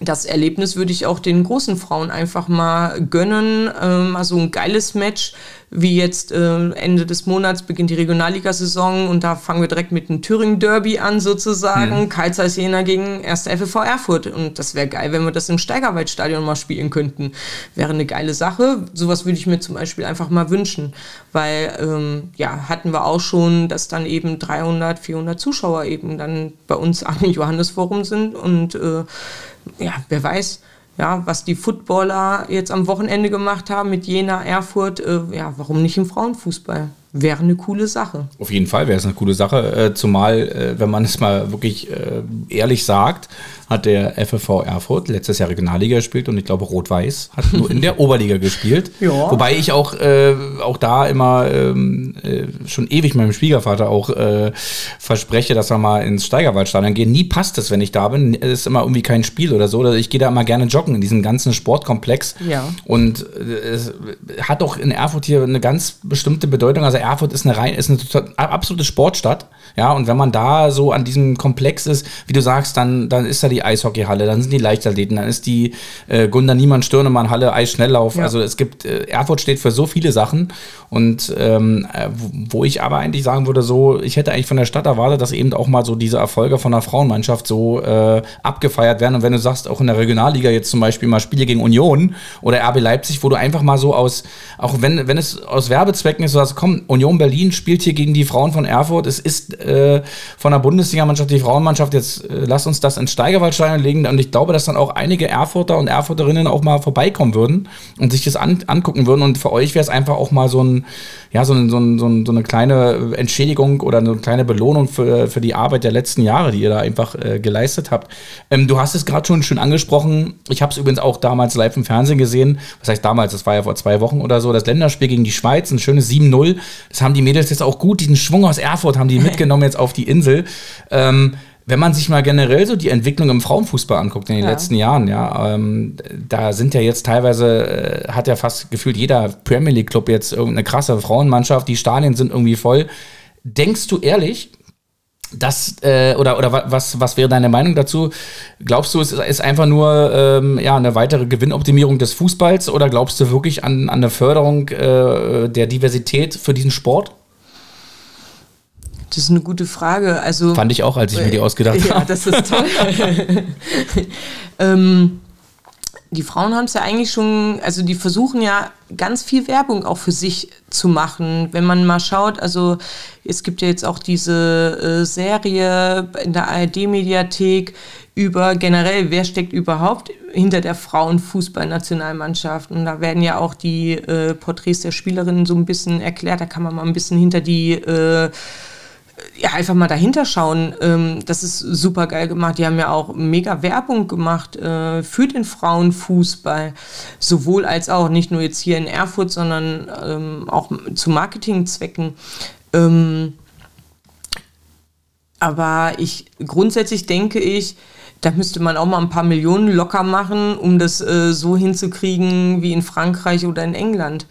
B: das Erlebnis würde ich auch den großen Frauen einfach mal gönnen. Ähm, also ein geiles Match, wie jetzt äh, Ende des Monats beginnt die Regionalligasaison und da fangen wir direkt mit dem Thüringen Derby an sozusagen. Mhm. Karl Zeiss Jena gegen 1. FV Erfurt. Und das wäre geil, wenn wir das im Steigerwaldstadion mal spielen könnten. Wäre eine geile Sache. Sowas würde ich mir zum Beispiel einfach mal wünschen. Weil, ähm, ja, hatten wir auch schon, dass dann eben 300, 400 Zuschauer eben dann bei uns am Johannesforum sind und äh, ja, wer weiß, ja, was die Footballer jetzt am Wochenende gemacht haben mit Jena, Erfurt, äh, ja, warum nicht im Frauenfußball? Wäre eine coole Sache.
A: Auf jeden Fall wäre es eine coole Sache, äh, zumal, äh, wenn man es mal wirklich äh, ehrlich sagt, hat der FFV Erfurt letztes Jahr Regionalliga gespielt und ich glaube Rot-Weiß hat nur in der Oberliga gespielt. Ja. Wobei ich auch, äh, auch da immer ähm, äh, schon ewig meinem Schwiegervater auch äh, verspreche, dass wir mal ins Steigerwaldstadion gehen. Nie passt es, wenn ich da bin. Es ist immer irgendwie kein Spiel oder so. Ich gehe da immer gerne joggen in diesem ganzen Sportkomplex. Ja. Und äh, es hat auch in Erfurt hier eine ganz bestimmte Bedeutung. Also Erfurt ist eine rein, ist eine absolute Sportstadt. Ja, und wenn man da so an diesem Komplex ist, wie du sagst, dann, dann ist da die Eishockeyhalle, dann sind die Leichtathleten, dann ist die äh, Gunda Niemann Stirnemann Halle Eisschnelllauf. Ja. Also es gibt, äh, Erfurt steht für so viele Sachen und ähm, äh, wo ich aber eigentlich sagen würde, so, ich hätte eigentlich von der Stadt erwartet, dass eben auch mal so diese Erfolge von der Frauenmannschaft so äh, abgefeiert werden. Und wenn du sagst, auch in der Regionalliga jetzt zum Beispiel mal Spiele gegen Union oder RB Leipzig, wo du einfach mal so aus, auch wenn, wenn es aus Werbezwecken ist, so sagst, komm, Union Berlin spielt hier gegen die Frauen von Erfurt, es ist äh, von der Bundesligamannschaft die Frauenmannschaft, jetzt äh, lass uns das ins Steigerwaldstein legen. Und ich glaube, dass dann auch einige Erfurter und Erfurterinnen auch mal vorbeikommen würden und sich das an, angucken würden. Und für euch wäre es einfach auch mal so, ein, ja, so, ein, so, ein, so, eine kleine Entschädigung oder eine kleine Belohnung für, für die Arbeit der letzten Jahre, die ihr da einfach äh, geleistet habt. Ähm, du hast es gerade schon schön angesprochen. Ich habe es übrigens auch damals live im Fernsehen gesehen. Was heißt damals? Das war ja vor zwei Wochen oder so. Das Länderspiel gegen die Schweiz, ein schönes 7-0. Das haben die Mädels jetzt auch gut, diesen Schwung aus Erfurt haben die mitgenommen jetzt auf die Insel. Ähm, wenn man sich mal generell so die Entwicklung im Frauenfußball anguckt in den ja. letzten Jahren, ja, ähm, da sind ja jetzt teilweise, äh, hat ja fast gefühlt jeder Premier League Club jetzt irgendeine krasse Frauenmannschaft, die Stadien sind irgendwie voll. Denkst du ehrlich, dass, äh, oder, oder was, was wäre deine Meinung dazu? Glaubst du, es ist einfach nur ähm, ja, eine weitere Gewinnoptimierung des Fußballs oder glaubst du wirklich an, an eine Förderung äh, der Diversität für diesen Sport?
B: Das ist eine gute Frage. Also,
A: Fand ich auch, als ich mir die ausgedacht habe. Ja,
B: das ist toll. ähm, die Frauen haben es ja eigentlich schon, also die versuchen ja ganz viel Werbung auch für sich zu machen. Wenn man mal schaut, also es gibt ja jetzt auch diese äh, Serie in der ARD-Mediathek über generell, wer steckt überhaupt hinter der Frauenfußballnationalmannschaft. Und da werden ja auch die äh, Porträts der Spielerinnen so ein bisschen erklärt. Da kann man mal ein bisschen hinter die äh, ja, einfach mal dahinter schauen. Ähm, das ist super geil gemacht. Die haben ja auch mega Werbung gemacht äh, für den Frauenfußball. Sowohl als auch, nicht nur jetzt hier in Erfurt, sondern ähm, auch zu Marketingzwecken. Ähm, aber ich grundsätzlich denke ich, da müsste man auch mal ein paar Millionen locker machen, um das äh, so hinzukriegen wie in Frankreich oder in England.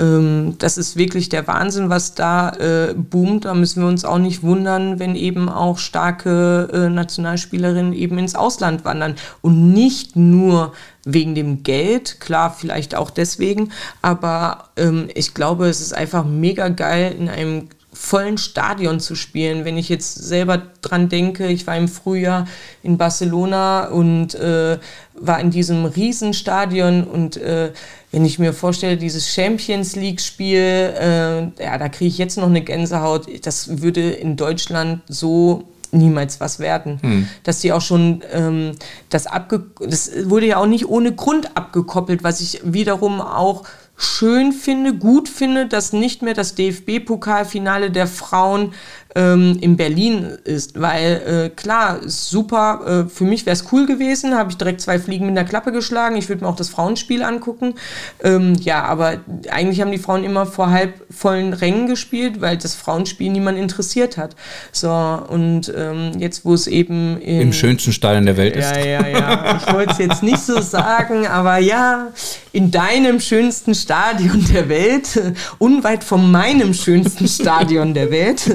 B: Ähm, das ist wirklich der Wahnsinn, was da äh, boomt. Da müssen wir uns auch nicht wundern, wenn eben auch starke äh, Nationalspielerinnen eben ins Ausland wandern. Und nicht nur wegen dem Geld, klar, vielleicht auch deswegen, aber ähm, ich glaube, es ist einfach mega geil, in einem vollen Stadion zu spielen. Wenn ich jetzt selber dran denke, ich war im Frühjahr in Barcelona und äh, war in diesem Riesenstadion und äh, wenn ich mir vorstelle, dieses Champions League-Spiel, äh, ja, da kriege ich jetzt noch eine Gänsehaut. Das würde in Deutschland so niemals was werden. Hm. Dass die auch schon ähm, das abge das wurde ja auch nicht ohne Grund abgekoppelt, was ich wiederum auch schön finde, gut finde, dass nicht mehr das DFB-Pokalfinale der Frauen ähm, in Berlin ist, weil äh, klar, super, äh, für mich wäre es cool gewesen, habe ich direkt zwei Fliegen mit der Klappe geschlagen, ich würde mir auch das Frauenspiel angucken. Ähm, ja, aber eigentlich haben die Frauen immer vor halb vollen Rängen gespielt, weil das Frauenspiel niemand interessiert hat. So, und ähm, jetzt, wo es eben
A: im schönsten Stadion der Welt ist.
B: Ja, ja, ja. Ich wollte es jetzt nicht so sagen, aber ja, in deinem schönsten Stadion der Welt, unweit von meinem schönsten Stadion der Welt,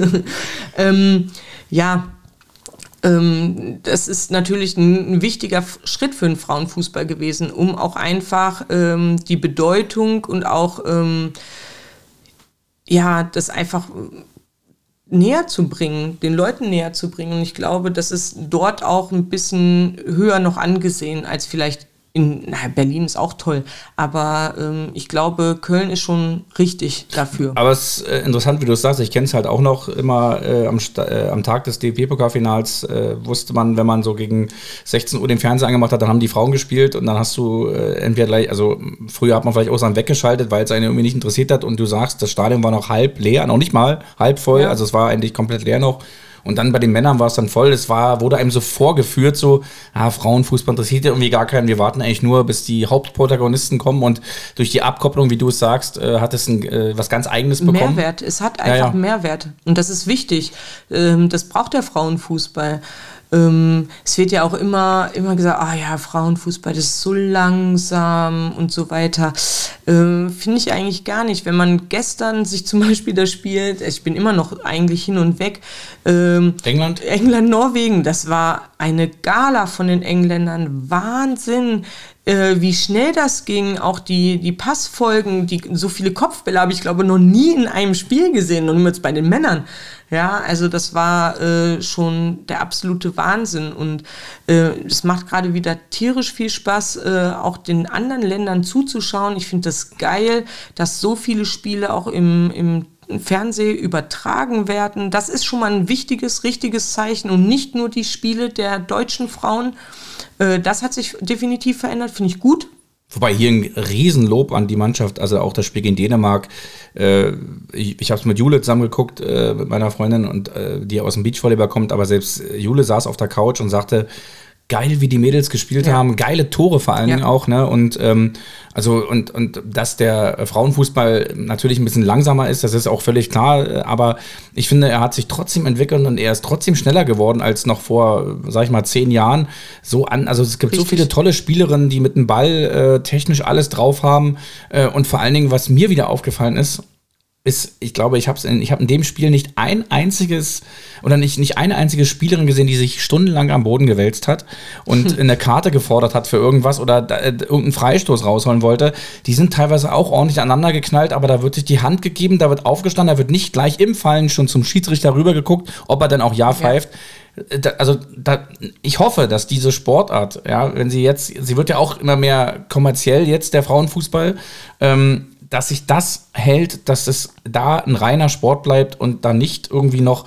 B: ähm, ja, ähm, das ist natürlich ein, wichtiger Schritt für den Frauenfußball gewesen, um auch einfach ähm, die Bedeutung und auch ähm, ja, das einfach näher zu bringen, den Leuten näher zu bringen. Und ich glaube, das ist dort auch ein bisschen höher noch angesehen als vielleicht in na, Berlin ist auch toll, aber ähm, ich glaube, Köln ist schon richtig dafür.
A: Aber es ist äh, interessant, wie du es sagst. Ich kenne es halt auch noch immer äh, am, äh, am, Tag des DFB-Pokalfinals äh, wusste man, wenn man so gegen 16 Uhr den Fernseher angemacht hat, dann haben die Frauen gespielt und dann hast du äh, entweder gleich, also früher hat man vielleicht auch Sachen weggeschaltet, weil es einen irgendwie nicht interessiert hat und du sagst, das Stadion war noch halb leer, noch nicht mal halb voll, ja. also es war eigentlich komplett leer noch. Und dann bei den Männern war es dann voll. Es war, wurde einem so vorgeführt, so, ah, Frauenfußball interessiert ja irgendwie gar keinen. Wir warten eigentlich nur, bis die Hauptprotagonisten kommen. Und durch die Abkopplung, wie du es sagst, äh, hat es ein, äh, was ganz Eigenes bekommen.
B: Mehrwert. Es hat einfach ja, ja. Mehrwert. Und das ist wichtig. Ähm, das braucht der Frauenfußball. Ähm, es wird ja auch immer, immer gesagt, ah ja, Frauenfußball, das ist so langsam und so weiter. Ähm, Finde ich eigentlich gar nicht. Wenn man gestern sich zum Beispiel das spielt, ich bin immer noch eigentlich hin und weg.
A: Ähm, England?
B: England, Norwegen, das war eine Gala von den Engländern. Wahnsinn äh, wie schnell das ging, auch die, die Passfolgen, die, so viele Kopfbälle habe ich glaube noch nie in einem Spiel gesehen und jetzt bei den Männern. Ja, also das war äh, schon der absolute Wahnsinn und äh, es macht gerade wieder tierisch viel Spaß, äh, auch den anderen Ländern zuzuschauen. Ich finde das geil, dass so viele Spiele auch im, im Fernsehen übertragen werden. Das ist schon mal ein wichtiges, richtiges Zeichen und nicht nur die Spiele der deutschen Frauen. Äh, das hat sich definitiv verändert, finde ich gut.
A: Wobei hier ein Riesenlob an die Mannschaft, also auch das Spiel gegen Dänemark. Äh, ich ich habe es mit Jule zusammengeguckt, äh, mit meiner Freundin, und äh, die aus dem Beachvolleyball kommt, aber selbst Jule saß auf der Couch und sagte, geil, wie die Mädels gespielt ja. haben, geile Tore vor allen Dingen ja. auch, ne? Und ähm, also und und dass der Frauenfußball natürlich ein bisschen langsamer ist, das ist auch völlig klar. Aber ich finde, er hat sich trotzdem entwickelt und er ist trotzdem schneller geworden als noch vor, sag ich mal, zehn Jahren. So an, also es gibt Richtig. so viele tolle Spielerinnen, die mit dem Ball äh, technisch alles drauf haben. Äh, und vor allen Dingen, was mir wieder aufgefallen ist, ist, ich glaube, ich habe ich hab in dem Spiel nicht ein einziges oder nicht, nicht eine einzige Spielerin gesehen, die sich stundenlang am Boden gewälzt hat und hm. eine Karte gefordert hat für irgendwas oder äh, irgendeinen Freistoß rausholen wollte. Die sind teilweise auch ordentlich aneinander geknallt, aber da wird sich die Hand gegeben, da wird aufgestanden, da wird nicht gleich im Fallen schon zum Schiedsrichter rübergeguckt, ob er dann auch Ja pfeift. Ja. Da, also da, ich hoffe, dass diese Sportart, ja, wenn sie jetzt, sie wird ja auch immer mehr kommerziell jetzt der Frauenfußball, ähm, dass sich das hält, dass es da ein reiner Sport bleibt und da nicht irgendwie noch.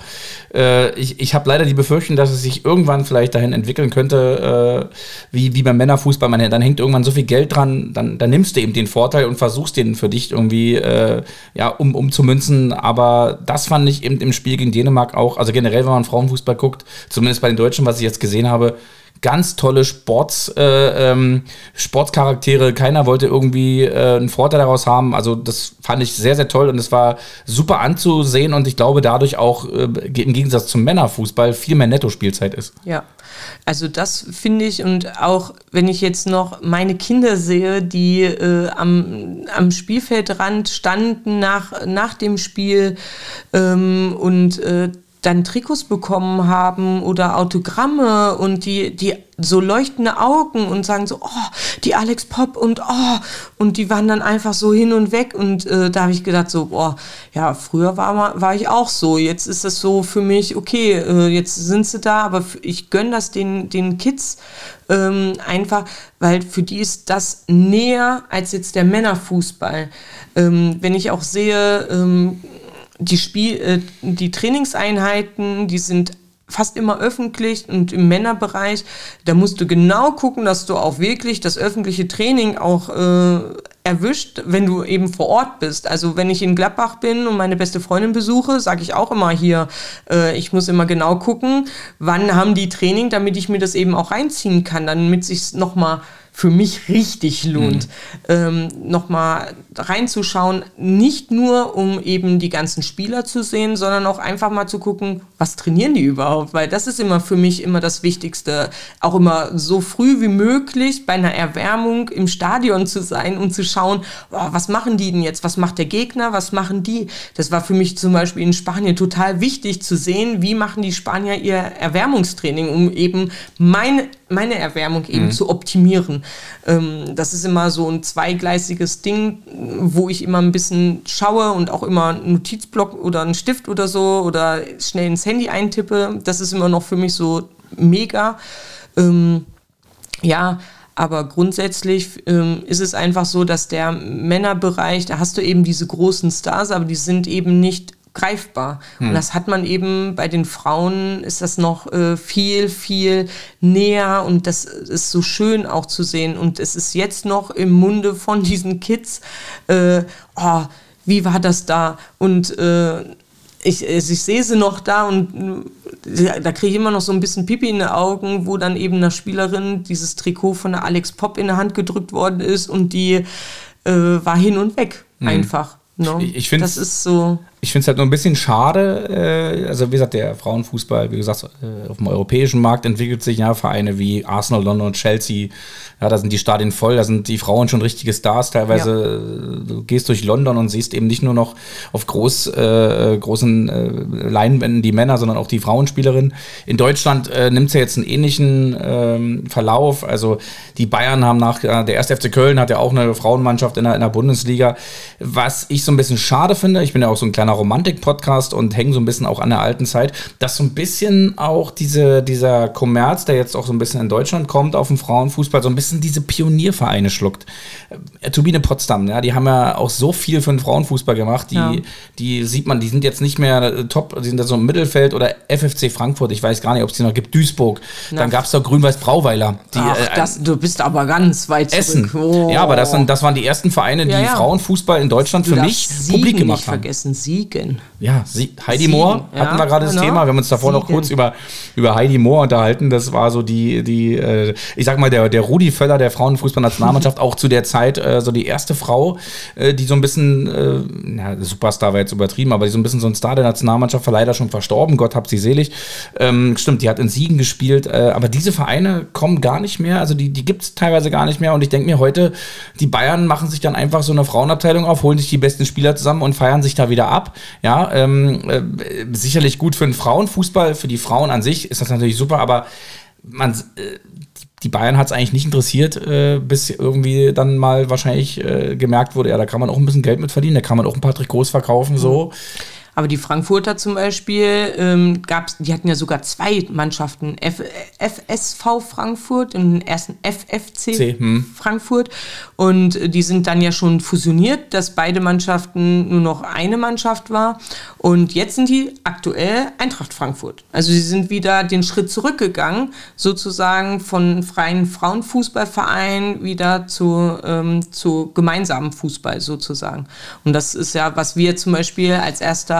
A: Äh, ich ich habe leider die Befürchtung, dass es sich irgendwann vielleicht dahin entwickeln könnte, äh, wie, wie beim Männerfußball. Man, dann hängt irgendwann so viel Geld dran, dann, dann nimmst du eben den Vorteil und versuchst den für dich irgendwie äh, ja, um, umzumünzen. Aber das fand ich eben im Spiel gegen Dänemark auch, also generell, wenn man Frauenfußball guckt, zumindest bei den Deutschen, was ich jetzt gesehen habe, ganz tolle Sports, äh, ähm, Sportscharaktere. Keiner wollte irgendwie äh, einen Vorteil daraus haben. Also das fand ich sehr, sehr toll und es war super anzusehen und ich glaube dadurch auch äh, im Gegensatz zum Männerfußball viel mehr Netto-Spielzeit ist.
B: Ja, also das finde ich und auch wenn ich jetzt noch meine Kinder sehe, die äh, am, am Spielfeldrand standen nach, nach dem Spiel ähm, und äh, dann Trikots bekommen haben oder Autogramme und die, die so leuchtende Augen und sagen so, oh, die Alex Pop und oh, und die waren dann einfach so hin und weg und äh, da habe ich gedacht so, boah, ja, früher war, war ich auch so, jetzt ist das so für mich, okay, äh, jetzt sind sie da, aber ich gönne das den, den Kids ähm, einfach, weil für die ist das näher als jetzt der Männerfußball. Ähm, wenn ich auch sehe, ähm, die, Spiel, äh, die Trainingseinheiten, die sind fast immer öffentlich und im Männerbereich, da musst du genau gucken, dass du auch wirklich das öffentliche Training auch äh, erwischt, wenn du eben vor Ort bist. Also wenn ich in Gladbach bin und meine beste Freundin besuche, sage ich auch immer hier, äh, ich muss immer genau gucken, wann haben die Training, damit ich mir das eben auch reinziehen kann, damit sich nochmal für mich richtig lohnt, mhm. ähm, nochmal reinzuschauen, nicht nur um eben die ganzen Spieler zu sehen, sondern auch einfach mal zu gucken, was trainieren die überhaupt, weil das ist immer für mich immer das Wichtigste, auch immer so früh wie möglich bei einer Erwärmung im Stadion zu sein und zu schauen, oh, was machen die denn jetzt, was macht der Gegner, was machen die. Das war für mich zum Beispiel in Spanien total wichtig zu sehen, wie machen die Spanier ihr Erwärmungstraining, um eben mein, meine Erwärmung eben mhm. zu optimieren. Ähm, das ist immer so ein zweigleisiges Ding, wo ich immer ein bisschen schaue und auch immer einen Notizblock oder einen Stift oder so oder schnell ins Handy eintippe. Das ist immer noch für mich so mega. Ähm, ja, aber grundsätzlich ähm, ist es einfach so, dass der Männerbereich, da hast du eben diese großen Stars, aber die sind eben nicht greifbar. Hm. Und das hat man eben bei den Frauen, ist das noch äh, viel, viel näher und das ist so schön auch zu sehen. Und es ist jetzt noch im Munde von diesen Kids, äh, oh, wie war das da? Und äh, ich, ich sehe sie noch da und äh, da kriege ich immer noch so ein bisschen Pipi in den Augen, wo dann eben einer Spielerin dieses Trikot von der Alex Pop in der Hand gedrückt worden ist und die äh, war hin und weg mhm. einfach. No?
A: Ich, ich finde das ist so. Ich finde es halt nur ein bisschen schade. Äh, also, wie gesagt, der Frauenfußball, wie gesagt, äh, auf dem europäischen Markt entwickelt sich ja Vereine wie Arsenal, London und Chelsea. Ja, da sind die Stadien voll, da sind die Frauen schon richtige Stars. Teilweise ja. du gehst durch London und siehst eben nicht nur noch auf groß, äh, großen äh, Leinwänden die Männer, sondern auch die Frauenspielerinnen. In Deutschland äh, nimmt es ja jetzt einen ähnlichen ähm, Verlauf. Also, die Bayern haben nach, der erste FC Köln hat ja auch eine Frauenmannschaft in der, in der Bundesliga. Was ich so ein bisschen schade finde, ich bin ja auch so ein kleiner kleiner Romantik-Podcast und hängen so ein bisschen auch an der alten Zeit, dass so ein bisschen auch diese, dieser Kommerz, der jetzt auch so ein bisschen in Deutschland kommt, auf dem Frauenfußball, so ein bisschen diese Pioniervereine schluckt. Äh, Turbine Potsdam, ja, die haben ja auch so viel für den Frauenfußball gemacht, die, ja. die sieht man, die sind jetzt nicht mehr äh, top, die sind da so im Mittelfeld oder FFC Frankfurt, ich weiß gar nicht, ob es die noch gibt, Duisburg. Na. Dann gab es doch Grün-Weiß-Brauweiler.
B: Ach, äh, das, du bist aber ganz weit
A: Essen. Oh. Ja, aber das, sind, das waren die ersten Vereine, die ja, ja. Frauenfußball in Deutschland für mich publik gemacht haben.
B: vergessen, Sie Siegen.
A: Ja, Sie Heidi Siegen, Moore hatten wir gerade das genau. Thema. Wir haben uns davor Siegen. noch kurz über, über Heidi Moore unterhalten. Das war so die, die äh, ich sag mal, der, der Rudi Völler der Frauenfußballnationalmannschaft, auch zu der Zeit äh, so die erste Frau, äh, die so ein bisschen, äh, na, Superstar war jetzt übertrieben, aber die so ein bisschen so ein Star der Nationalmannschaft war leider schon verstorben. Gott hab sie selig. Ähm, stimmt, die hat in Siegen gespielt. Äh, aber diese Vereine kommen gar nicht mehr. Also die, die gibt es teilweise gar nicht mehr. Und ich denke mir heute, die Bayern machen sich dann einfach so eine Frauenabteilung auf, holen sich die besten Spieler zusammen und feiern sich da wieder Ja, ähm, äh, sicherlich gut für den Frauenfußball, für die Frauen an sich ist das natürlich super, aber man, äh, die Bayern hat es eigentlich nicht interessiert, äh, bis irgendwie dann mal wahrscheinlich äh, gemerkt wurde, ja, da kann man auch ein bisschen Geld mit verdienen, da kann man auch ein paar Trikots verkaufen, so.
B: Aber die Frankfurter zum Beispiel, ähm, gab's, die hatten ja sogar zwei Mannschaften, F, FSV Frankfurt und den ersten FFC C, hm. Frankfurt. Und die sind dann ja schon fusioniert, dass beide Mannschaften nur noch eine Mannschaft war. Und jetzt sind die aktuell Eintracht Frankfurt. Also sie sind wieder den Schritt zurückgegangen, sozusagen von freien Frauenfußballverein wieder zu, ähm, zu gemeinsamen Fußball sozusagen. Und das ist ja, was wir zum Beispiel als erster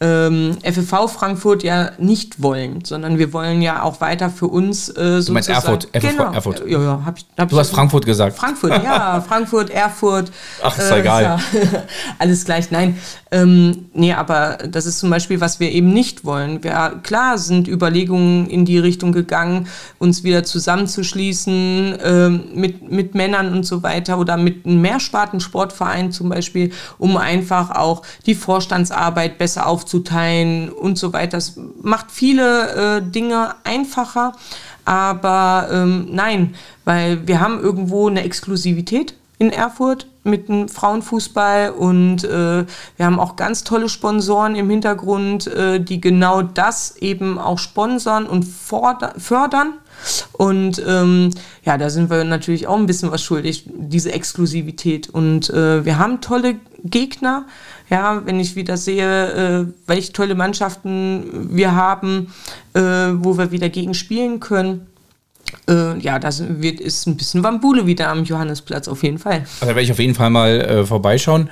B: ähm, FFV Frankfurt ja nicht wollen, sondern wir wollen ja auch weiter für uns
A: äh, Du meinst Erfurt,
B: FFV, genau. Erfurt. Ja, ja,
A: hab ich, hab du hast Frankfurt gesagt.
B: Frankfurt, ja, Frankfurt, Erfurt.
A: Ach, ist äh, egal. Ja,
B: alles gleich, nein. Ähm, nee, aber das ist zum Beispiel, was wir eben nicht wollen. Wir, klar sind Überlegungen in die Richtung gegangen, uns wieder zusammenzuschließen ähm, mit, mit Männern und so weiter oder mit einem Mehrspartensportverein zum Beispiel, um einfach auch die Vorstandsarbeit besser aufzuteilen und so weiter. Das macht viele äh, Dinge einfacher, aber ähm, nein, weil wir haben irgendwo eine Exklusivität in Erfurt mit dem Frauenfußball und äh, wir haben auch ganz tolle Sponsoren im Hintergrund, äh, die genau das eben auch sponsern und fördern. Und ähm, ja, da sind wir natürlich auch ein bisschen was schuldig, diese Exklusivität. Und äh, wir haben tolle Gegner. Ja, wenn ich wieder sehe, äh, welche tolle Mannschaften wir haben, äh, wo wir wieder gegen spielen können. Äh, ja, das wird, ist ein bisschen Wambule wieder am Johannesplatz, auf jeden Fall.
A: Also da werde ich auf jeden Fall mal äh, vorbeischauen.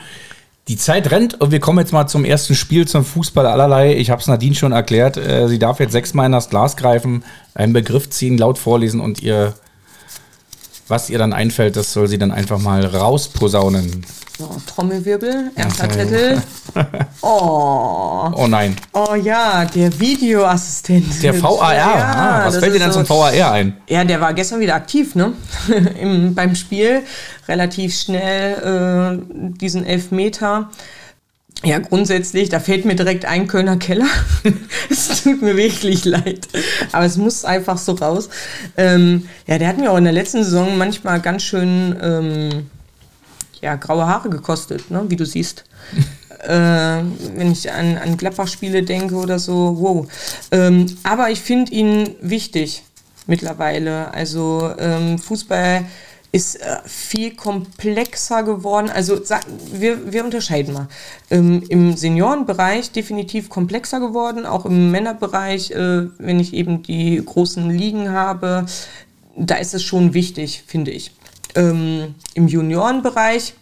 A: Die Zeit rennt und wir kommen jetzt mal zum ersten Spiel zum Fußball allerlei. Ich habe es Nadine schon erklärt. Äh, sie darf jetzt sechsmal in das Glas greifen, einen Begriff ziehen, laut vorlesen und ihr, was ihr dann einfällt, das soll sie dann einfach mal rausposaunen.
B: So, Trommelwirbel, erster Zettel. Oh.
A: Oh nein.
B: Oh ja, der Videoassistent.
A: Der VAR. Ja, ah, was fällt dir denn so, zum VAR ein?
B: Ja, der war gestern wieder aktiv, ne? Im, beim Spiel. Relativ schnell äh, diesen Elfmeter. Ja, grundsätzlich, da fällt mir direkt ein Kölner Keller. es tut mir wirklich leid. Aber es muss einfach so raus. Ähm, ja, der hat mir auch in der letzten Saison manchmal ganz schön. Ähm, ja, graue Haare gekostet, ne? wie du siehst. äh, wenn ich an, an Gladbach-Spiele denke oder so, wow. Ähm, aber ich finde ihn wichtig mittlerweile. Also ähm, Fußball ist äh, viel komplexer geworden. Also sag, wir, wir unterscheiden mal. Ähm, Im Seniorenbereich definitiv komplexer geworden, auch im Männerbereich, äh, wenn ich eben die großen Ligen habe, da ist es schon wichtig, finde ich ähm, im Juniorenbereich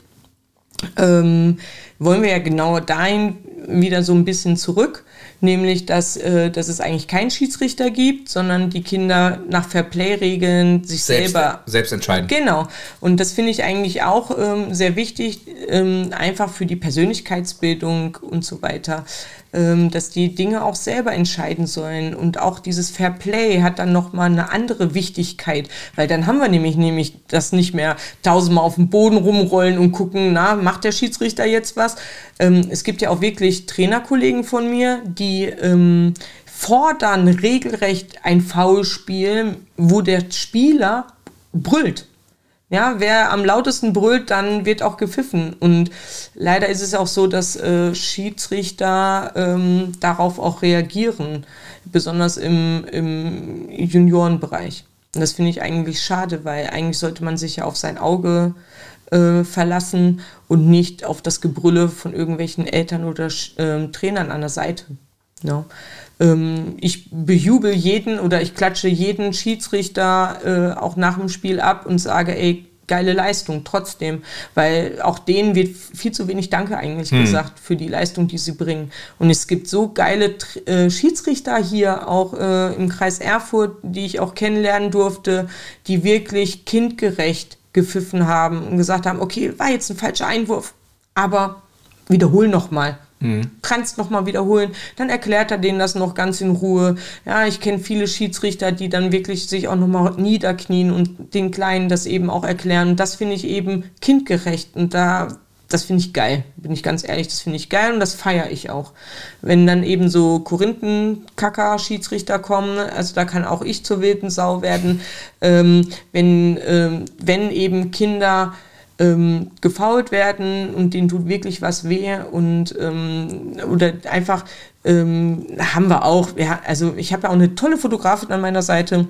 B: ähm, wollen wir ja genau dahin wieder so ein bisschen zurück, nämlich dass, äh, dass es eigentlich keinen Schiedsrichter gibt, sondern die Kinder nach Fairplay-Regeln sich selbst, selber
A: selbst entscheiden.
B: Genau. Und das finde ich eigentlich auch ähm, sehr wichtig, ähm, einfach für die Persönlichkeitsbildung und so weiter. Ähm, dass die Dinge auch selber entscheiden sollen. Und auch dieses Fair Play hat dann nochmal eine andere Wichtigkeit, weil dann haben wir nämlich, nämlich das nicht mehr tausendmal auf dem Boden rumrollen und gucken, na, macht der Schiedsrichter jetzt was? Ähm, es gibt ja auch wirklich Trainerkollegen von mir, die ähm, fordern regelrecht ein Foulspiel, wo der Spieler brüllt. Ja, wer am lautesten brüllt, dann wird auch gepfiffen. Und leider ist es auch so, dass äh, Schiedsrichter ähm, darauf auch reagieren, besonders im, im Juniorenbereich. Und das finde ich eigentlich schade, weil eigentlich sollte man sich ja auf sein Auge äh, verlassen und nicht auf das Gebrülle von irgendwelchen Eltern oder äh, Trainern an der Seite. No. Ähm, ich bejubel jeden oder ich klatsche jeden Schiedsrichter äh, auch nach dem Spiel ab und sage, ey, geile Leistung trotzdem, weil auch denen wird viel zu wenig Danke eigentlich hm. gesagt für die Leistung, die sie bringen. Und es gibt so geile äh, Schiedsrichter hier auch äh, im Kreis Erfurt, die ich auch kennenlernen durfte, die wirklich kindgerecht gepfiffen haben und gesagt haben, okay, war jetzt ein falscher Einwurf, aber wiederhol noch mal. Mhm. Kannst nochmal wiederholen. Dann erklärt er denen das noch ganz in Ruhe. Ja, ich kenne viele Schiedsrichter, die dann wirklich sich auch nochmal niederknien und den Kleinen das eben auch erklären. Und das finde ich eben kindgerecht. Und da, das finde ich geil. Bin ich ganz ehrlich, das finde ich geil und das feiere ich auch. Wenn dann eben so Korinthenkacker-Schiedsrichter kommen, also da kann auch ich zur wilden Sau werden. Ähm, wenn, ähm, wenn eben Kinder ähm, gefault werden und denen tut wirklich was weh und ähm, oder einfach ähm, haben wir auch, ja, also ich habe ja auch eine tolle Fotografin an meiner Seite,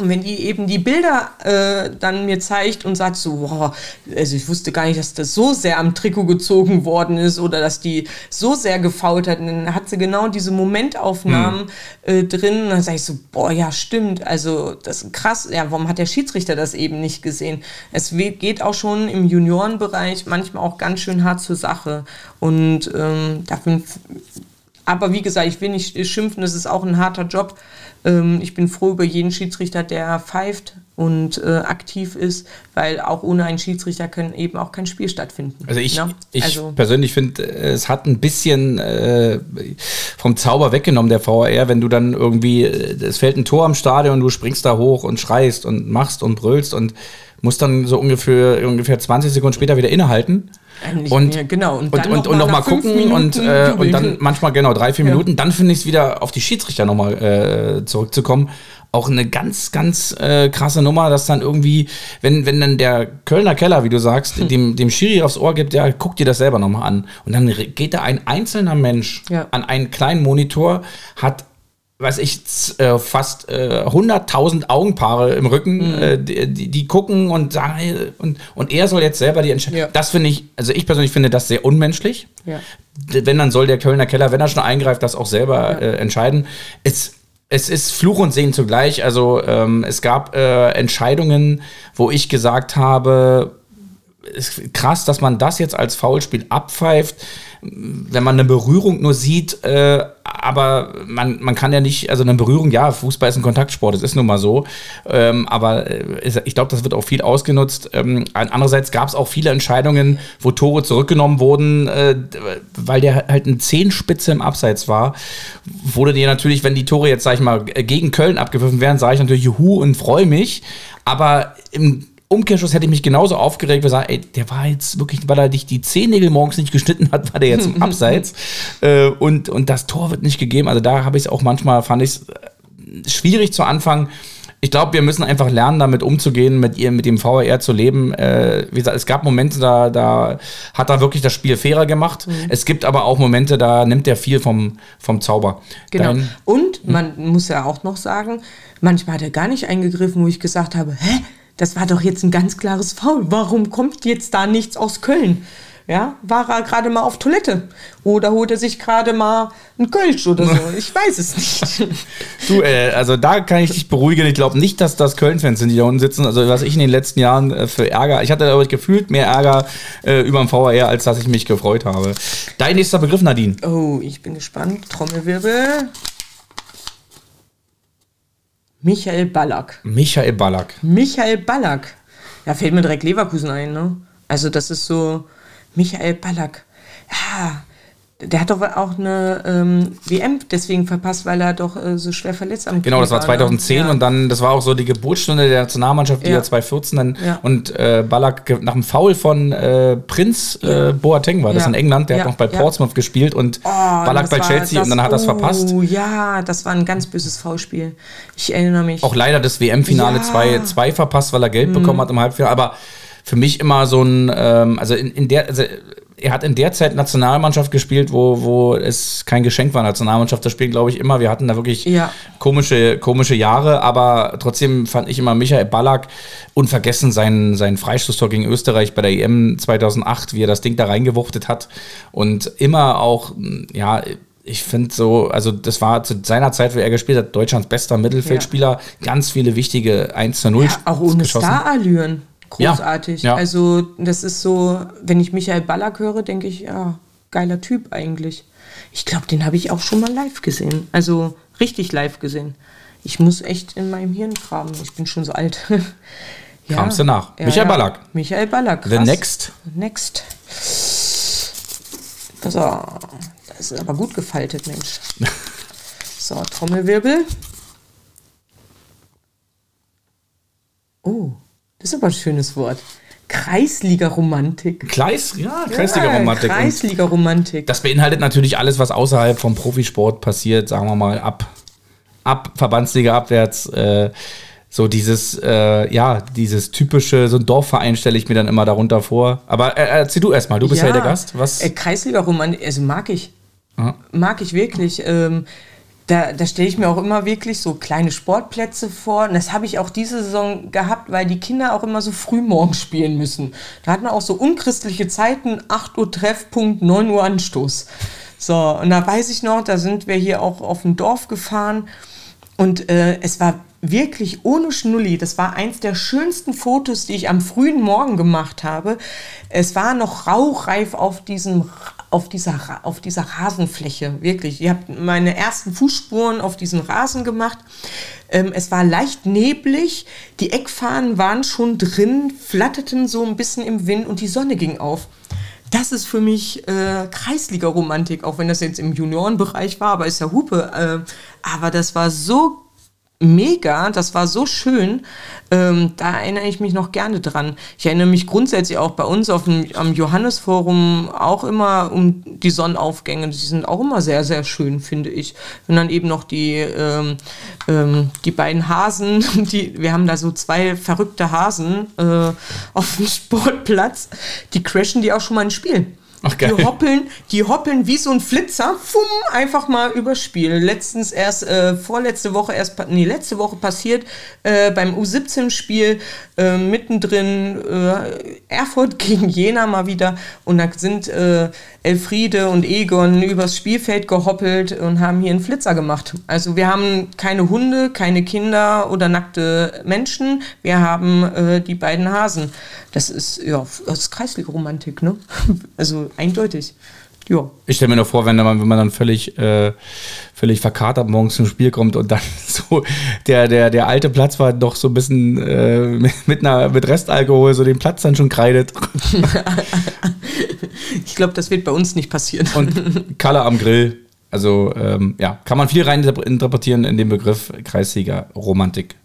B: und wenn die eben die Bilder äh, dann mir zeigt und sagt so, wow, also ich wusste gar nicht, dass das so sehr am Trikot gezogen worden ist oder dass die so sehr gefault hat, und dann hat sie genau diese Momentaufnahmen hm. äh, drin. Und dann sage ich so, boah, ja, stimmt. Also das ist krass. Ja, warum hat der Schiedsrichter das eben nicht gesehen? Es geht auch schon im Juniorenbereich manchmal auch ganz schön hart zur Sache. Und ähm, dafür aber wie gesagt, ich will nicht schimpfen, das ist auch ein harter Job. Ähm, ich bin froh über jeden Schiedsrichter, der pfeift und äh, aktiv ist, weil auch ohne einen Schiedsrichter kann eben auch kein Spiel stattfinden.
A: Also ich,
B: ne?
A: ich
B: also,
A: persönlich finde, es hat ein bisschen äh, vom Zauber weggenommen, der VAR, wenn du dann irgendwie, äh, es fällt ein Tor am Stadion und du springst da hoch und schreist und machst und brüllst und musst dann so ungefähr, ungefähr 20 Sekunden später wieder innehalten.
B: Nicht
A: Und,
B: mehr, genau.
A: Und,
B: dann
A: und, und,
B: noch mal
A: nochmal
B: fünf
A: gucken und, äh, und dann manchmal genau drei, vier
B: Ja.
A: Minuten. Dann finde ich es wieder auf die Schiedsrichter nochmal äh, zurückzukommen. Auch eine ganz, ganz äh, krasse Nummer, dass dann irgendwie, wenn, wenn dann der Kölner Keller, wie du sagst,
B: Hm.
A: dem, dem Schiri aufs Ohr gibt, ja, guck dir das selber nochmal an. Und dann geht da ein einzelner Mensch
B: Ja.
A: an einen kleinen Monitor, hat weiß ich, äh, fast äh, 100.000 Augenpaare im Rücken,
B: Mhm.
A: äh, die, die, gucken und sagen, hey, und, und er soll jetzt selber die Entscheidung.
B: Ja.
A: Das finde ich, also ich persönlich finde das sehr unmenschlich.
B: Ja.
A: Wenn, dann soll der Kölner Keller, wenn er schon eingreift, das auch selber äh, entscheiden. Es, es ist Fluch und Segen zugleich. Also ähm, es gab äh, Entscheidungen, wo ich gesagt habe, ist krass, dass man das jetzt als Foulspiel abpfeift, wenn man eine Berührung nur sieht, äh, aber man, man kann ja nicht, also eine Berührung, ja, Fußball ist ein Kontaktsport, das ist nun mal so, ähm, aber äh, ich glaube, das wird auch viel ausgenutzt. Ähm, andererseits gab es auch viele Entscheidungen, wo Tore zurückgenommen wurden, äh, weil der halt eine Zehenspitze im Abseits war, wurde dir natürlich, wenn die Tore jetzt, sag ich mal, gegen Köln abgepfiffen wären, sage ich natürlich Juhu und freue mich, aber im Umkehrschluss hätte ich mich genauso aufgeregt, gesagt, ey, der war jetzt wirklich, weil er dich die Zehennägel morgens nicht geschnitten hat, war der jetzt im Abseits. äh, und, und das Tor wird nicht gegeben. Also da habe ich es auch manchmal, fand ich es schwierig zu Anfang. Ich glaube, wir müssen einfach lernen, damit umzugehen, mit ihr, mit dem VAR zu leben. Äh, wie gesagt, es gab Momente, da, da hat er wirklich das Spiel fairer gemacht. Es gibt aber auch Momente, da nimmt er viel vom, vom Zauber.
B: Genau.
A: Dein-
B: Und man muss ja auch noch sagen, manchmal hat er gar nicht eingegriffen, wo ich gesagt habe, hä, das war doch jetzt ein ganz klares Foul. Warum kommt jetzt da nichts aus Köln? Ja, war er gerade mal auf Toilette? Oder holt er sich gerade mal einen Kölsch oder so? Ich weiß es nicht.
A: Du, äh, also da kann ich dich beruhigen. Ich glaube nicht, dass das Köln-Fans sind, die da unten sitzen. Also was ich in den letzten Jahren äh, für Ärger, ich hatte aber gefühlt mehr Ärger äh, über den VAR, als dass ich mich gefreut habe. Dein nächster Begriff, Nadine.
B: Oh, ich bin gespannt. Trommelwirbel. Michael Ballack.
A: Michael Ballack.
B: Michael Ballack. Ja, fällt mir direkt Leverkusen ein, ne? Also das ist so Michael Ballack. Ja, der hat doch auch eine ähm, WM deswegen verpasst, weil er doch äh, so schwer verletzt am
A: Genau, das war
B: ne?
A: 2010
B: Ja.
A: und dann, das war auch so die Geburtsstunde der Nationalmannschaft, die
B: Ja.
A: ja 2014 dann
B: Ja.
A: und äh, Ballack nach dem Foul von äh, Prinz äh, Boateng war das in England, der hat noch bei. Portsmouth gespielt und
B: Oh,
A: Ballack
B: das
A: bei Chelsea und dann hat er es verpasst.
B: Oh ja, das war ein ganz böses Foulspiel. Ich erinnere mich.
A: Auch leider das WM-Finale
B: Ja.
A: 2 zwei verpasst, weil er Geld bekommen hat im Halbfinale. Aber für mich immer so ein, ähm, also in, in der, also er hat in der Zeit Nationalmannschaft gespielt, wo, wo es kein Geschenk war, Nationalmannschaft. Das Spiel, glaube ich, immer. Wir hatten da wirklich
B: Ja.
A: komische, komische Jahre, aber trotzdem fand ich immer Michael Ballack unvergessen sein, sein Freistoßtor gegen Österreich bei der EM 2008, wie er das Ding da reingewuchtet hat. Und immer auch, ja, ich finde so, also das war zu seiner Zeit, wo er gespielt hat, Deutschlands bester Mittelfeldspieler, ganz viele wichtige 1 zu 0
B: ja, auch ohne. Starallüren. Großartig.
A: Ja, ja.
B: Also, das ist so, wenn ich Michael Ballack höre, denke ich, ja, geiler Typ eigentlich. Ich glaube, den habe ich auch schon mal live gesehen. Also richtig live gesehen. Ich muss echt in meinem Hirn graben. Ich bin schon so alt. ja.
A: Kramst du nach. Michael Ballack.
B: Michael Ballack.
A: The
B: krass.
A: next.
B: Next. So, das ist aber gut gefaltet, Mensch. So, Trommelwirbel. Oh, das ist aber ein schönes Wort. Kreisliga-Romantik.
A: Kleis, ja, Kreisliga-Romantik.
B: Ja, Kreisliga-Romantik.
A: Das beinhaltet natürlich alles, was außerhalb vom Profisport passiert, sagen wir mal, ab, ab Verbandsliga abwärts. Äh, so dieses, äh, ja, dieses typische, so ein Dorfverein stelle ich mir dann immer darunter vor. Aber äh, erzähl du erstmal, du bist ja, der Gast. Was?
B: Äh, Kreisliga-Romantik, also mag ich.
A: Aha.
B: Mag ich wirklich. Ähm, da, da stelle ich mir auch immer wirklich so kleine Sportplätze vor. Und das habe ich auch diese Saison gehabt, weil die Kinder auch immer so früh morgens spielen müssen. Da hat man auch so unchristliche Zeiten, 8 Uhr Treffpunkt, 9 Uhr Anstoß. So, und da weiß ich noch, da sind wir hier auch auf dem Dorf gefahren. Und äh, es war wirklich ohne Schnulli. Das war eins der schönsten Fotos, die ich am frühen Morgen gemacht habe. Es war noch rauchreif auf diesem auf dieser, auf dieser Rasenfläche, wirklich. Ihr habt meine ersten Fußspuren auf diesen Rasen gemacht. Ähm, es war leicht neblig, die Eckfahnen waren schon drin, flatterten so ein bisschen im Wind und die Sonne ging auf. Das ist für mich äh, Kreisliga-Romantik, auch wenn das jetzt im Juniorenbereich war, aber ist ja Hupe. Äh, aber das war so mega, das war so schön. Ähm, da erinnere ich mich noch gerne dran. Ich erinnere mich grundsätzlich auch bei uns auf dem, am Johannesforum auch immer um die Sonnenaufgänge. Die sind auch immer sehr, sehr schön, finde ich. Und dann eben noch die, ähm, ähm, die beiden Hasen, die, wir haben da so zwei verrückte Hasen äh, auf dem Sportplatz, die crashen die auch schon mal ins Spiel. Ach, geil. Die hoppeln, die hoppeln wie so ein Flitzer, fumm, einfach mal übers Spiel. Letztens erst, äh, vorletzte Woche erst, nee, letzte Woche passiert, äh, beim U17-Spiel, äh, mittendrin, äh, Erfurt gegen Jena mal wieder. Und da sind äh, Elfriede und Egon übers Spielfeld gehoppelt und haben hier einen Flitzer gemacht. Also wir haben keine Hunde, keine Kinder oder nackte Menschen. Wir haben äh, die beiden Hasen. Das ist, ja, das ist Kreisliga-Romantik, ne? Also eindeutig. Ja.
A: Ich stelle mir nur vor, wenn man, wenn man dann völlig, äh, völlig verkatert morgens zum Spiel kommt und dann so der, der, der alte Platz war doch so ein bisschen äh, mit, einer, mit Restalkohol so den Platz dann schon kreidet.
B: ich glaube, das wird bei uns nicht passieren.
A: Und Kalle am Grill. Also ähm, ja, kann man viel rein interpretieren in den Begriff Kreissieger Romantik.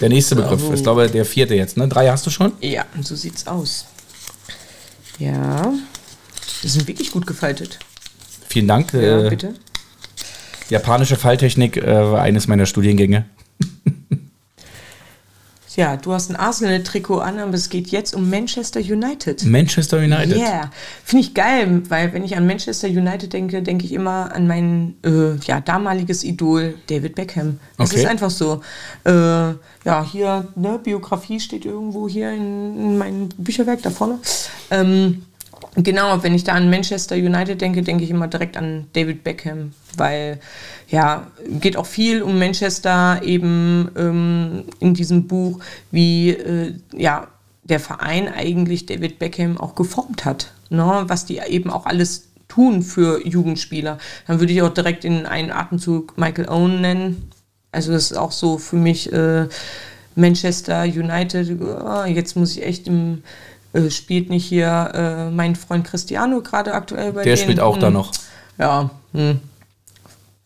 A: Der nächste Begriff oh. ist, glaube ich, der vierte jetzt. Ne? Drei hast du schon?
B: Ja, so sieht's aus. Ja, die sind wirklich gut gefaltet.
A: Vielen Dank. Ja, äh, bitte. Japanische Falltechnik äh, war eines meiner Studiengänge.
B: Ja, du hast ein Arsenal-Trikot an, aber es geht jetzt um Manchester United.
A: Manchester United.
B: Ja, yeah. finde ich geil, weil wenn ich an Manchester United denke, denke ich immer an mein äh, ja, damaliges Idol David Beckham. Das okay. ist einfach so. Äh, ja, hier, ne, Biografie steht irgendwo hier in, in meinem Bücherwerk da vorne. Ähm, Genau, wenn ich da an Manchester United denke, denke ich immer direkt an David Beckham, weil ja, geht auch viel um Manchester eben ähm, in diesem Buch, wie äh, ja, der Verein eigentlich David Beckham auch geformt hat, ne? was die eben auch alles tun für Jugendspieler. Dann würde ich auch direkt in einen Atemzug Michael Owen nennen. Also das ist auch so für mich äh, Manchester United. Oh, jetzt muss ich echt im äh, spielt nicht hier äh, mein Freund Cristiano gerade aktuell
A: bei Der denen? spielt auch hm. da noch.
B: Ja, hm.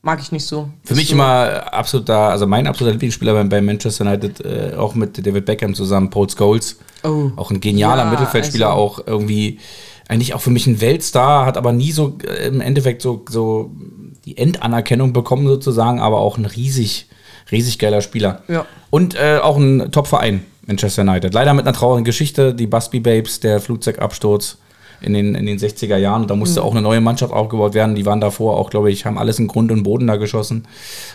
B: mag ich nicht so.
A: Für mich so. immer absoluter, also mein absoluter Lieblingsspieler bei, bei Manchester United, äh, auch mit David Beckham zusammen, Paul Scholes. Oh. Auch ein genialer ja, Mittelfeldspieler, also. auch irgendwie eigentlich auch für mich ein Weltstar, hat aber nie so äh, im Endeffekt so, so die Endanerkennung bekommen sozusagen, aber auch ein riesig, riesig geiler Spieler. Ja. Und äh, auch ein Top-Verein. Manchester United. Leider mit einer traurigen Geschichte, die Busby Babes, der Flugzeugabsturz in den, in den 60er Jahren. Da musste mhm. auch eine neue Mannschaft aufgebaut werden. Die waren davor auch, glaube ich, haben alles in Grund und Boden da geschossen.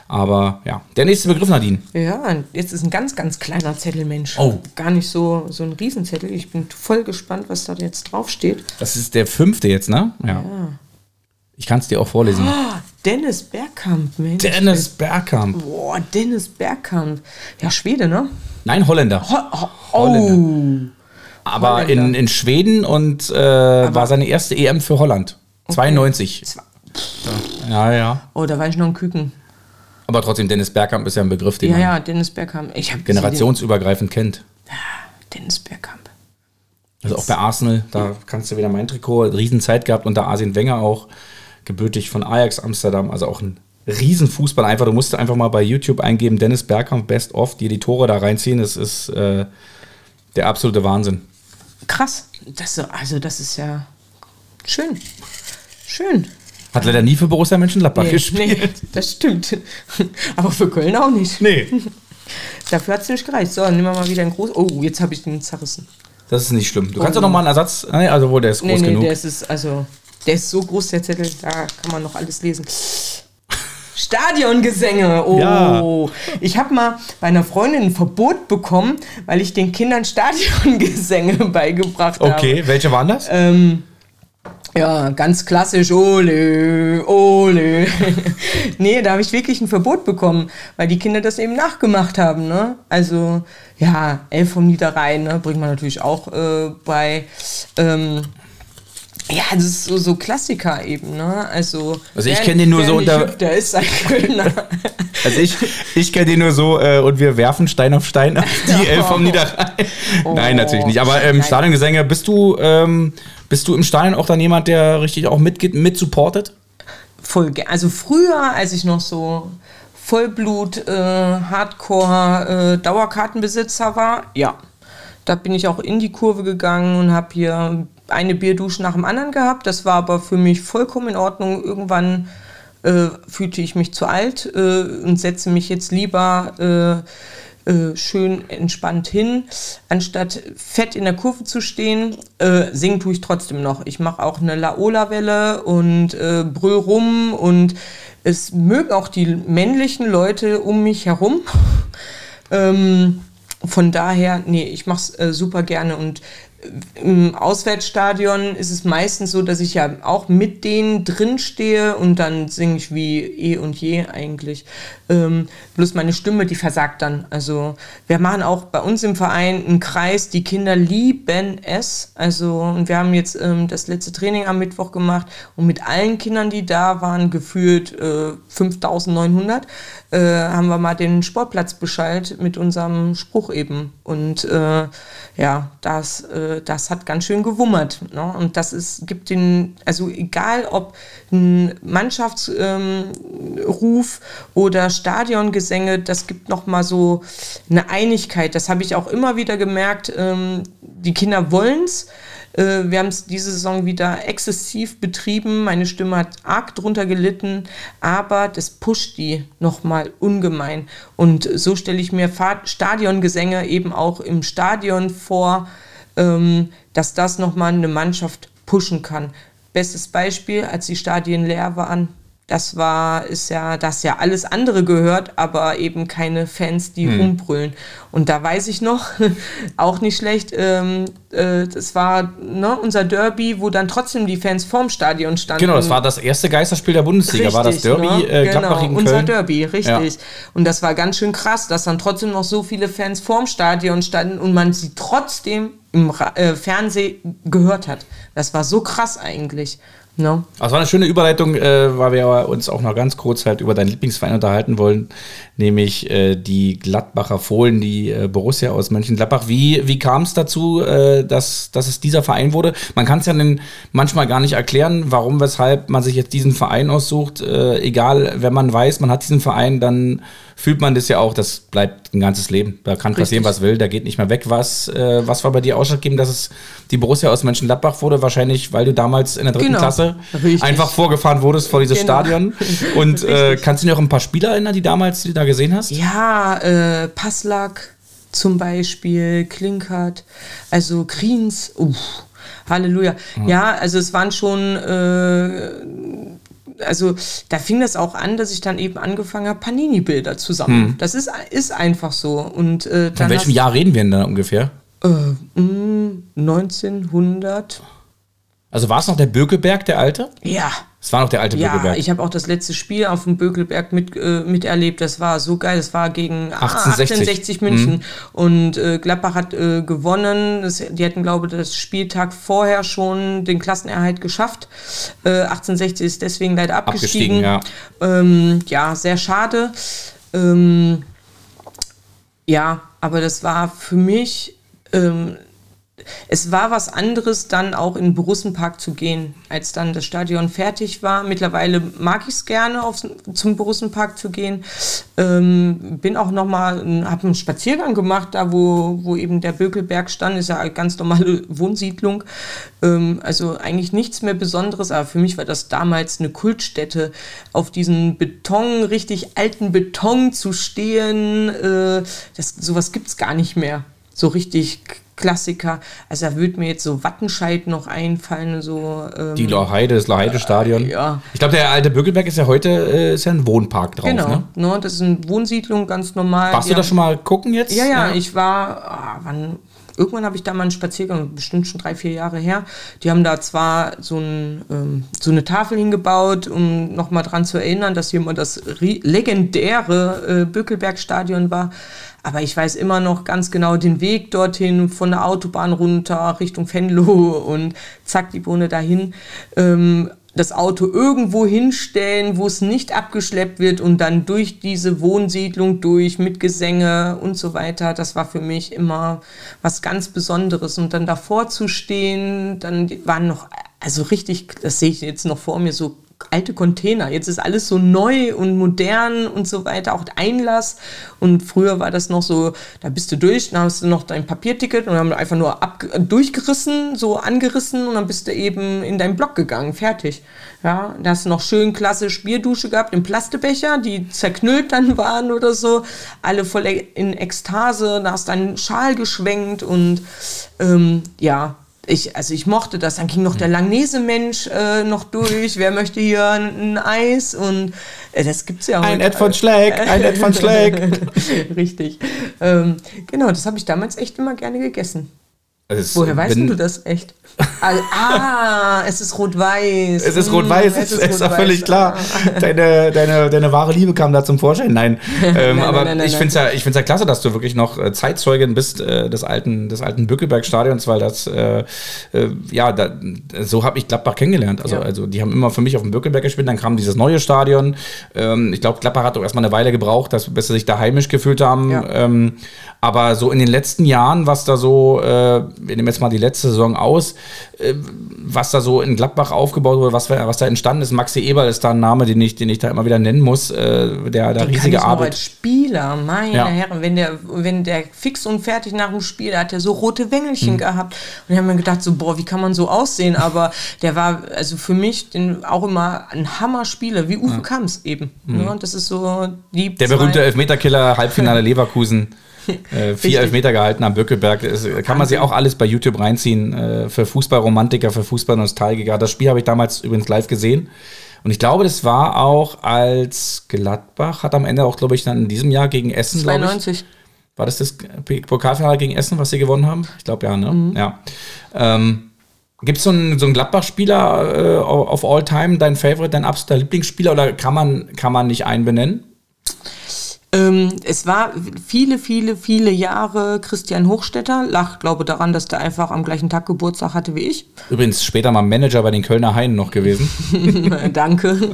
A: Aber ja, der nächste Begriff, Nadine.
B: Ja, jetzt ist ein ganz, ganz kleiner Zettel, Mensch. Oh. Gar nicht so, so ein Riesenzettel. Ich bin voll gespannt, was da jetzt draufsteht.
A: Das ist der fünfte jetzt, ne? Ja. ja. Ich kann es dir auch vorlesen.
B: Oh, Dennis Bergkamp, Mensch.
A: Dennis Bergkamp.
B: Boah, Dennis Bergkamp. Ja, Schwede, ne?
A: Nein, Holländer. Ho Ho Holländer. Oh. Aber Holländer. In, in Schweden und äh, war seine erste EM für Holland. Okay. 92. Ja, ja.
B: Oh, da war ich noch ein Küken.
A: Aber trotzdem, Dennis Bergkamp ist ja ein Begriff, den
B: ja, man ja, Dennis Bergkamp.
A: Ich generationsübergreifend kennt.
B: Ja, Dennis Bergkamp.
A: Also auch bei Arsenal, da kannst du wieder mein Trikot, Riesenzeit gehabt unter Arsene Wenger auch, gebürtig von Ajax Amsterdam, also auch ein Riesenfußball einfach. Du musst einfach mal bei YouTube eingeben, Dennis Bergkamp Best of, dir die Tore da reinziehen. Das ist äh, der absolute Wahnsinn.
B: Krass. Das, also das ist ja schön. Schön.
A: Hat leider nie für Borussia Mönchengladbach nee, gespielt. Nee,
B: das stimmt. Aber für Köln auch nicht.
A: Nee.
B: Dafür hat es nicht gereicht. So, nehmen wir mal wieder ein groß. Oh, jetzt habe ich den zerrissen.
A: Das ist nicht schlimm. Du kannst oh. doch noch mal einen Ersatz. Also, wo der ist groß nee, nee, genug.
B: Der ist, also, der ist so groß, der Zettel, da kann man noch alles lesen. Stadiongesänge. Oh, ja. ich habe mal bei einer Freundin ein Verbot bekommen, weil ich den Kindern Stadiongesänge beigebracht
A: habe. Okay, welche waren das?
B: Ähm, ja, ganz klassisch, ole, ole. nee, da habe ich wirklich ein Verbot bekommen, weil die Kinder das eben nachgemacht haben. Ne? Also, ja, Elf vom Niederrhein ne, bringt man natürlich auch äh, bei. Ähm, Ja, das ist so, so Klassiker eben, ne? Also,
A: also ich kenne den nur so unter.
B: Hüpft, der ist ein Kölner.
A: also ich, ich kenne den nur so äh, und wir werfen Stein auf Stein auf die Elf vom Niederrhein. Oh, Nein, natürlich nicht. Aber ähm, Stadiongesänge, bist du, ähm, bist du im Stadion auch dann jemand, der richtig auch mit, mit supportet?
B: Voll, also früher, als ich noch so Vollblut, äh, Hardcore, äh, Dauerkartenbesitzer war, ja. Da bin ich auch in die Kurve gegangen und habe hier eine Bierdusche nach dem anderen gehabt. Das war aber für mich vollkommen in Ordnung. Irgendwann äh, fühlte ich mich zu alt äh, und setze mich jetzt lieber äh, äh schön entspannt hin, anstatt fett in der Kurve zu stehen. Äh, singen tue ich trotzdem noch. Ich mache auch eine Laola-Welle und äh, brüll rum und es mögen auch die männlichen Leute um mich herum. ähm, von daher, nee, ich mache es äh, super gerne und im Auswärtsstadion ist es meistens so, dass ich ja auch mit denen drin stehe und dann singe ich wie eh und je eigentlich. Ähm, bloß meine Stimme, die versagt dann. Also wir machen auch bei uns im Verein einen Kreis, die Kinder lieben es. Also und wir haben jetzt ähm, das letzte Training am Mittwoch gemacht und mit allen Kindern, die da waren, gefühlt äh, 5900, äh, haben wir mal den Sportplatz beschallt mit unserem Spruch eben. Und äh, ja, das, äh, das hat ganz schön gewummert. Ne? Und das ist, gibt den, also egal ob ein Mannschaftsruf ähm, oder Stadiongesänge, das gibt nochmal so eine Einigkeit. Das habe ich auch immer wieder gemerkt. Ähm, die Kinder wollen es. Äh, wir haben es diese Saison wieder exzessiv betrieben. Meine Stimme hat arg drunter gelitten, aber das pusht die nochmal ungemein. Und so stelle ich mir Stadiongesänge eben auch im Stadion vor, ähm, dass das nochmal eine Mannschaft pushen kann. Bestes Beispiel, als die Stadien leer waren, das war, ist ja, das ja alles andere gehört, aber eben keine Fans, die hm. rumbrüllen. Und da weiß ich noch, auch nicht schlecht, ähm, äh, das war ne, unser Derby, wo dann trotzdem die Fans vorm Stadion standen.
A: Genau, das war das erste Geisterspiel der Bundesliga, richtig, war das Derby ne?
B: äh, Gladbach genau, unser. Derby, richtig. Ja. Und das war ganz schön krass, dass dann trotzdem noch so viele Fans vorm Stadion standen und man sie trotzdem im äh, Fernsehen gehört hat. Das war so krass eigentlich. No.
A: Das war eine schöne Überleitung, äh, weil wir uns auch noch ganz kurz halt über deinen Lieblingsverein unterhalten wollen, nämlich äh, die Gladbacher Fohlen, die äh, Borussia aus Mönchengladbach. Wie, wie kam es dazu, äh, dass, dass es dieser Verein wurde? Man kann es ja manchmal gar nicht erklären, warum, weshalb man sich jetzt diesen Verein aussucht. Äh, egal, wenn man weiß, man hat diesen Verein, dann fühlt man das ja auch, das bleibt ein ganzes Leben. Da kann Richtig. passieren, was will, da geht nicht mehr weg. Was, äh, was war bei dir ausschlaggebend, dass es die Borussia aus Mönchengladbach wurde? Wahrscheinlich, weil du damals in der dritten genau. Klasse Richtig. einfach vorgefahren wurdest vor dieses genau. Stadion. Und äh, kannst du dir auch ein paar Spieler erinnern, die damals, die du da gesehen hast?
B: Ja, äh, Passlack zum Beispiel, Klinkert, also Kriens, uff. Halleluja. Ja. ja, also es waren schon äh, also da fing das auch an, dass ich dann eben angefangen habe, Panini-Bilder zu sammeln. Hm. Das ist, ist einfach so. Und,
A: äh, Von welchem Jahr reden wir denn da ungefähr?
B: Äh, mh, 1900.
A: Also war es noch der Bökelberg, der alte?
B: Ja.
A: Es war noch der alte
B: ja,
A: Bökelberg.
B: Ich habe auch das letzte Spiel auf dem Bökelberg mit, äh, miterlebt. Das war so geil. Das war gegen 1860, 1860 München. Mhm. Und äh, Gladbach hat äh, gewonnen. Das, die hatten, glaube ich, das Spieltag vorher schon den Klassenerhalt geschafft. 1860 äh, ist deswegen leider abgestiegen. abgestiegen ja. Ähm, ja, sehr schade. Ähm, ja, aber das war für mich. Ähm, es war was anderes, dann auch in den Borussenpark zu gehen, als dann das Stadion fertig war. Mittlerweile mag ich es gerne, aufs, zum Borussenpark zu gehen. Ähm, bin auch nochmal, habe einen Spaziergang gemacht, da wo, wo eben der Bökelberg stand, ist ja eine ganz normale Wohnsiedlung. Ähm, also eigentlich nichts mehr Besonderes, aber für mich war das damals eine Kultstätte, auf diesen Beton, richtig alten Beton zu stehen. Äh, das, sowas gibt es gar nicht mehr so richtig Klassiker. Also da würde mir jetzt so Wattenscheid noch einfallen. So,
A: ähm, Die Loheide, das Loheide-Stadion. Äh, ja. Ich glaube, der alte Bögelberg ist ja heute äh, ist ja ein Wohnpark drauf.
B: Genau,
A: ne?
B: ne? das ist eine Wohnsiedlung, ganz normal.
A: Warst du da schon mal gucken jetzt?
B: Ja, ja, ja. ich war, oh, wann, irgendwann habe ich da mal einen Spaziergang, bestimmt schon drei, vier Jahre her. Die haben da zwar so, ein, ähm, so eine Tafel hingebaut, um nochmal dran zu erinnern, dass hier mal das legendäre äh, Bökelbergstadion war. Aber ich weiß immer noch ganz genau den Weg dorthin, von der Autobahn runter Richtung Venlo und zack, die Bohne dahin. Ähm, das Auto irgendwo hinstellen, wo es nicht abgeschleppt wird und dann durch diese Wohnsiedlung durch mit Gesänge und so weiter. Das war für mich immer was ganz Besonderes. Und dann davor zu stehen, dann waren noch, also richtig, das sehe ich jetzt noch vor mir, so alte Container. Jetzt ist alles so neu und modern und so weiter, auch Einlass. Und früher war das noch so, da bist du durch, dann hast du noch dein Papierticket und haben einfach nur ab, durchgerissen, so angerissen und dann bist du eben in deinen Block gegangen, fertig. Ja, da hast du noch schön klassisch Bierdusche gehabt im Plastebecher, die zerknüllt dann waren oder so, alle voll in Ekstase, da hast du einen Schal geschwenkt und ähm, ja, ich, also ich mochte das. Dann ging noch der Langnese-Mensch äh, noch durch. Wer möchte hier ein, ein Eis? Und äh, das gibt's ja
A: auch. Ein Ed von Schleck, ein Ed von Schleck.
B: Richtig. Ähm, genau, das habe ich damals echt immer gerne gegessen. Also Woher weißt du das echt? Ah, es ist rot-weiß.
A: Es ist rot-weiß, es ist, ist ja völlig klar. Deine, deine, deine wahre Liebe kam da zum Vorschein. Nein, ähm, nein aber nein, nein, ich finde es ja, ich find's ja klasse, dass du wirklich noch äh, Zeitzeugin bist äh, des alten, des alten Bückeberg-Stadions, weil das, äh, äh, ja, da, so habe ich Gladbach kennengelernt. Also, ja. also die haben immer für mich auf dem Bückeberg gespielt, dann kam dieses neue Stadion. Ähm, ich glaube, Gladbach hat doch erstmal eine Weile gebraucht, dass, bis sie sich da heimisch gefühlt haben. Ja. Ähm, aber so in den letzten Jahren, was da so, äh, wir nehmen jetzt mal die letzte Saison aus, äh, was da so in Gladbach aufgebaut wurde, was, was da entstanden ist. Maxi Eberl ist da ein Name, den ich, den ich da immer wieder nennen muss, äh, der da riesige kann ich Arbeit. Als
B: Spieler, meine ja. Herren, wenn der, wenn der fix und fertig nach dem Spiel, der hat ja so rote Wängelchen mhm. gehabt. Und ich habe mir gedacht, so, boah, wie kann man so aussehen? Aber der war also für mich den, auch immer ein Hammer-Spieler, wie Uwe ja. Kamps eben. Mhm. Ne? Und das ist so
A: die. Der berühmte Elfmeterkiller, Halbfinale Leverkusen. Äh, vier Elfmeter gehalten am Böckelberg. Das kann man sich auch alles bei YouTube reinziehen. Äh, für Fußballromantiker, für Fußballnostalgiker. Das Spiel habe ich damals übrigens live gesehen. Und ich glaube, das war auch als Gladbach, hat am Ende auch, glaube ich, dann in diesem Jahr gegen Essen, 92. War das das Pokalfinale gegen Essen, was sie gewonnen haben? Ich glaube ja, ne? Mhm. Ja. Ähm, Gibt es so einen, so einen Gladbach-Spieler äh, auf All-Time, dein Favorite, dein absoluter Lieblingsspieler oder kann man, kann man nicht einen benennen?
B: Ähm, es war viele, viele, viele Jahre Christian Hochstetter. Lach, glaube daran, dass der einfach am gleichen Tag Geburtstag hatte wie ich.
A: Übrigens später mal Manager bei den Kölner Haien noch gewesen.
B: Danke.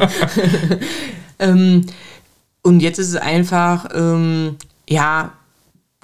B: ähm, und jetzt ist es einfach, ähm, ja,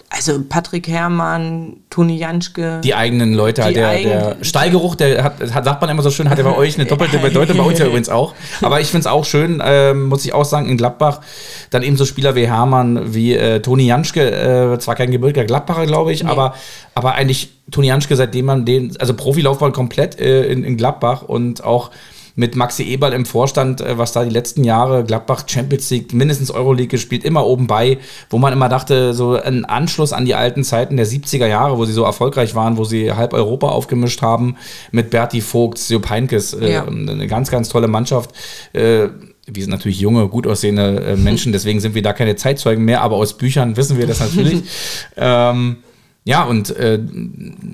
B: also Patrick Herrmann, Toni Janschke.
A: Die eigenen Leute, die der, eigen der Stallgeruch, der hat, hat, sagt man immer so schön, hat ja bei euch eine doppelte Bedeutung, bei uns ja übrigens auch. Aber ich finde es auch schön, äh, muss ich auch sagen, in Gladbach dann eben so Spieler wie Hermann, wie äh, Toni Janschke, äh, zwar kein gebürtiger Gladbacher, glaube ich, nee. aber, aber eigentlich Toni Janschke, seitdem man den, also Profilaufbahn komplett äh, in, in Gladbach und auch mit Maxi Eberl im Vorstand, äh, was da die letzten Jahre Gladbach Champions League, mindestens Euroleague gespielt, immer oben bei, wo man immer dachte, so ein Anschluss an die alten Zeiten der 70er Jahre, wo sie so erfolgreich waren, wo sie halb Europa aufgemischt haben, mit Berti Vogt, Jupp Heinkes, äh, ja. eine ganz, ganz tolle Mannschaft. Äh, wir sind natürlich junge, gut aussehende Menschen, deswegen sind wir da keine Zeitzeugen mehr, aber aus Büchern wissen wir das natürlich. ähm, ja, und äh,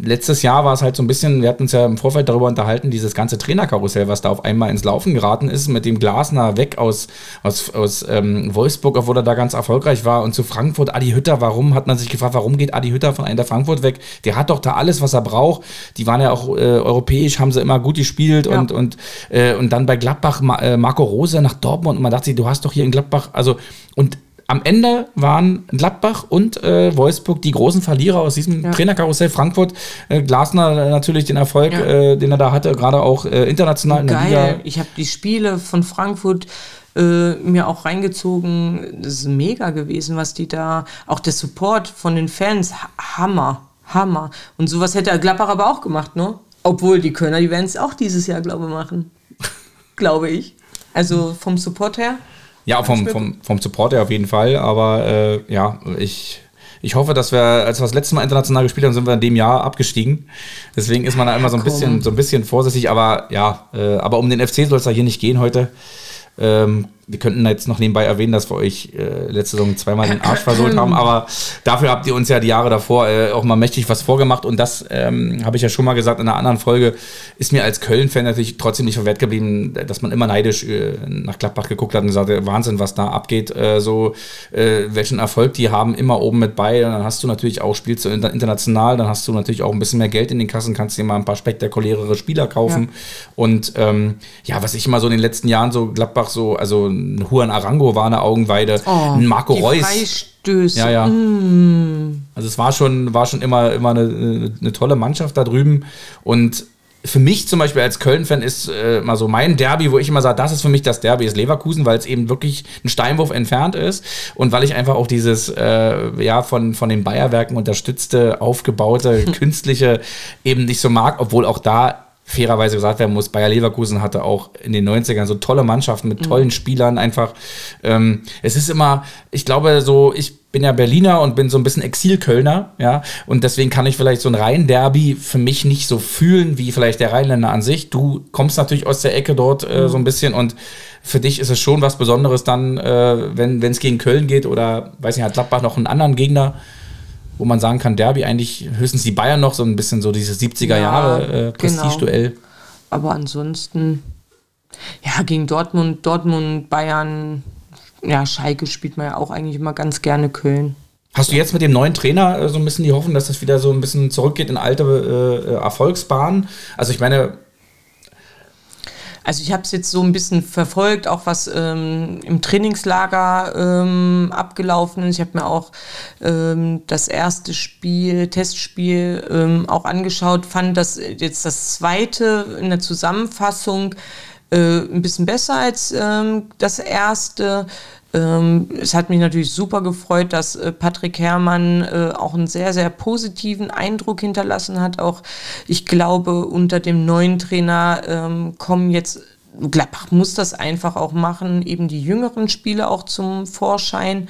A: letztes Jahr war es halt so ein bisschen, wir hatten uns ja im Vorfeld darüber unterhalten, dieses ganze Trainerkarussell, was da auf einmal ins Laufen geraten ist, mit dem Glasner weg aus, aus, aus ähm, Wolfsburg, obwohl er da ganz erfolgreich war, und zu Frankfurt, Adi Hütter, warum, hat man sich gefragt, warum geht Adi Hütter von einer Frankfurt weg? Der hat doch da alles, was er braucht. Die waren ja auch äh, europäisch, haben sie immer gut gespielt ja. und, und, äh, und dann bei Gladbach äh, Marco Rose nach Dortmund und man dachte sich, du hast doch hier in Gladbach, also und am Ende waren Gladbach und äh, Wolfsburg die großen Verlierer aus diesem ja. Trainerkarussell. Frankfurt, äh, Glasner natürlich den Erfolg, ja. äh, den er da hatte, gerade auch äh, international
B: in der Liga. Ich habe die Spiele von Frankfurt äh, mir auch reingezogen. Das ist mega gewesen, was die da, auch der Support von den Fans, Hammer, Hammer. Und sowas hätte Gladbach aber auch gemacht, ne? Obwohl die Kölner, die werden es auch dieses Jahr, glaube ich, machen. glaube ich. Also vom Support her.
A: Ja, vom, vom, vom Support her auf jeden Fall. Aber äh, ja, ich, ich hoffe, dass wir, als wir das letzte Mal international gespielt haben, sind wir in dem Jahr abgestiegen. Deswegen ist man da immer so ein bisschen, so ein bisschen vorsichtig. Aber ja, äh, aber um den FC soll es da hier nicht gehen heute. Ähm, wir könnten jetzt noch nebenbei erwähnen, dass wir euch äh, letzte Saison zweimal den Arsch versohlt haben, aber dafür habt ihr uns ja die Jahre davor äh, auch mal mächtig was vorgemacht und das ähm, habe ich ja schon mal gesagt in einer anderen Folge, ist mir als Köln-Fan natürlich trotzdem nicht verwehrt geblieben, dass man immer neidisch äh, nach Gladbach geguckt hat und gesagt, Wahnsinn, was da abgeht, äh, so äh, welchen Erfolg die haben, immer oben mit bei. Und dann hast du natürlich auch, spielst du international, dann hast du natürlich auch ein bisschen mehr Geld in den Kassen, kannst dir mal ein paar spektakulärere Spieler kaufen. Ja. Und ähm, ja, was ich immer so in den letzten Jahren so Gladbach so, also ein Juan Arango war eine Augenweide, oh, ein Marco Reus.
B: Freistöße.
A: Ja, ja. Mm. Also es war schon, war schon immer, immer eine, eine tolle Mannschaft da drüben. Und für mich zum Beispiel als Köln-Fan ist äh, mal so mein Derby, wo ich immer sage, das ist für mich das Derby, ist Leverkusen, weil es eben wirklich ein Steinwurf entfernt ist und weil ich einfach auch dieses äh, ja von, von den Bayerwerken unterstützte, aufgebaute, künstliche eben nicht so mag, obwohl auch da fairerweise gesagt werden muss, Bayer Leverkusen hatte auch in den 90ern so tolle Mannschaften mit tollen mhm. Spielern einfach. Ähm, es ist immer, ich glaube so, ich bin ja Berliner und bin so ein bisschen Exil-Kölner, ja, und deswegen kann ich vielleicht so ein Rhein-Derby für mich nicht so fühlen, wie vielleicht der Rheinländer an sich. Du kommst natürlich aus der Ecke dort äh, so ein bisschen und für dich ist es schon was Besonderes dann, äh, wenn es gegen Köln geht oder, weiß nicht, hat Gladbach noch einen anderen Gegner wo man sagen kann, Derby eigentlich höchstens die Bayern noch, so ein bisschen so dieses 70er Jahre ja, äh, Prestigeduell. Genau.
B: Aber ansonsten, ja, gegen Dortmund, Dortmund, Bayern, ja, Schalke spielt man ja auch eigentlich immer ganz gerne Köln.
A: Hast du jetzt mit dem neuen Trainer äh, so ein bisschen die Hoffnung, dass das wieder so ein bisschen zurückgeht in alte äh, Erfolgsbahnen? Also ich meine,
B: also ich habe es jetzt so ein bisschen verfolgt, auch was ähm, im Trainingslager ähm, abgelaufen ist. Ich habe mir auch ähm, das erste Spiel, Testspiel ähm, auch angeschaut, fand das jetzt das zweite in der Zusammenfassung äh, ein bisschen besser als ähm, das erste. Ähm, es hat mich natürlich super gefreut, dass äh, Patrick Herrmann äh, auch einen sehr, sehr positiven Eindruck hinterlassen hat. Auch ich glaube, unter dem neuen Trainer ähm, kommen jetzt Gladbach muss das einfach auch machen, eben die jüngeren Spieler auch zum Vorschein.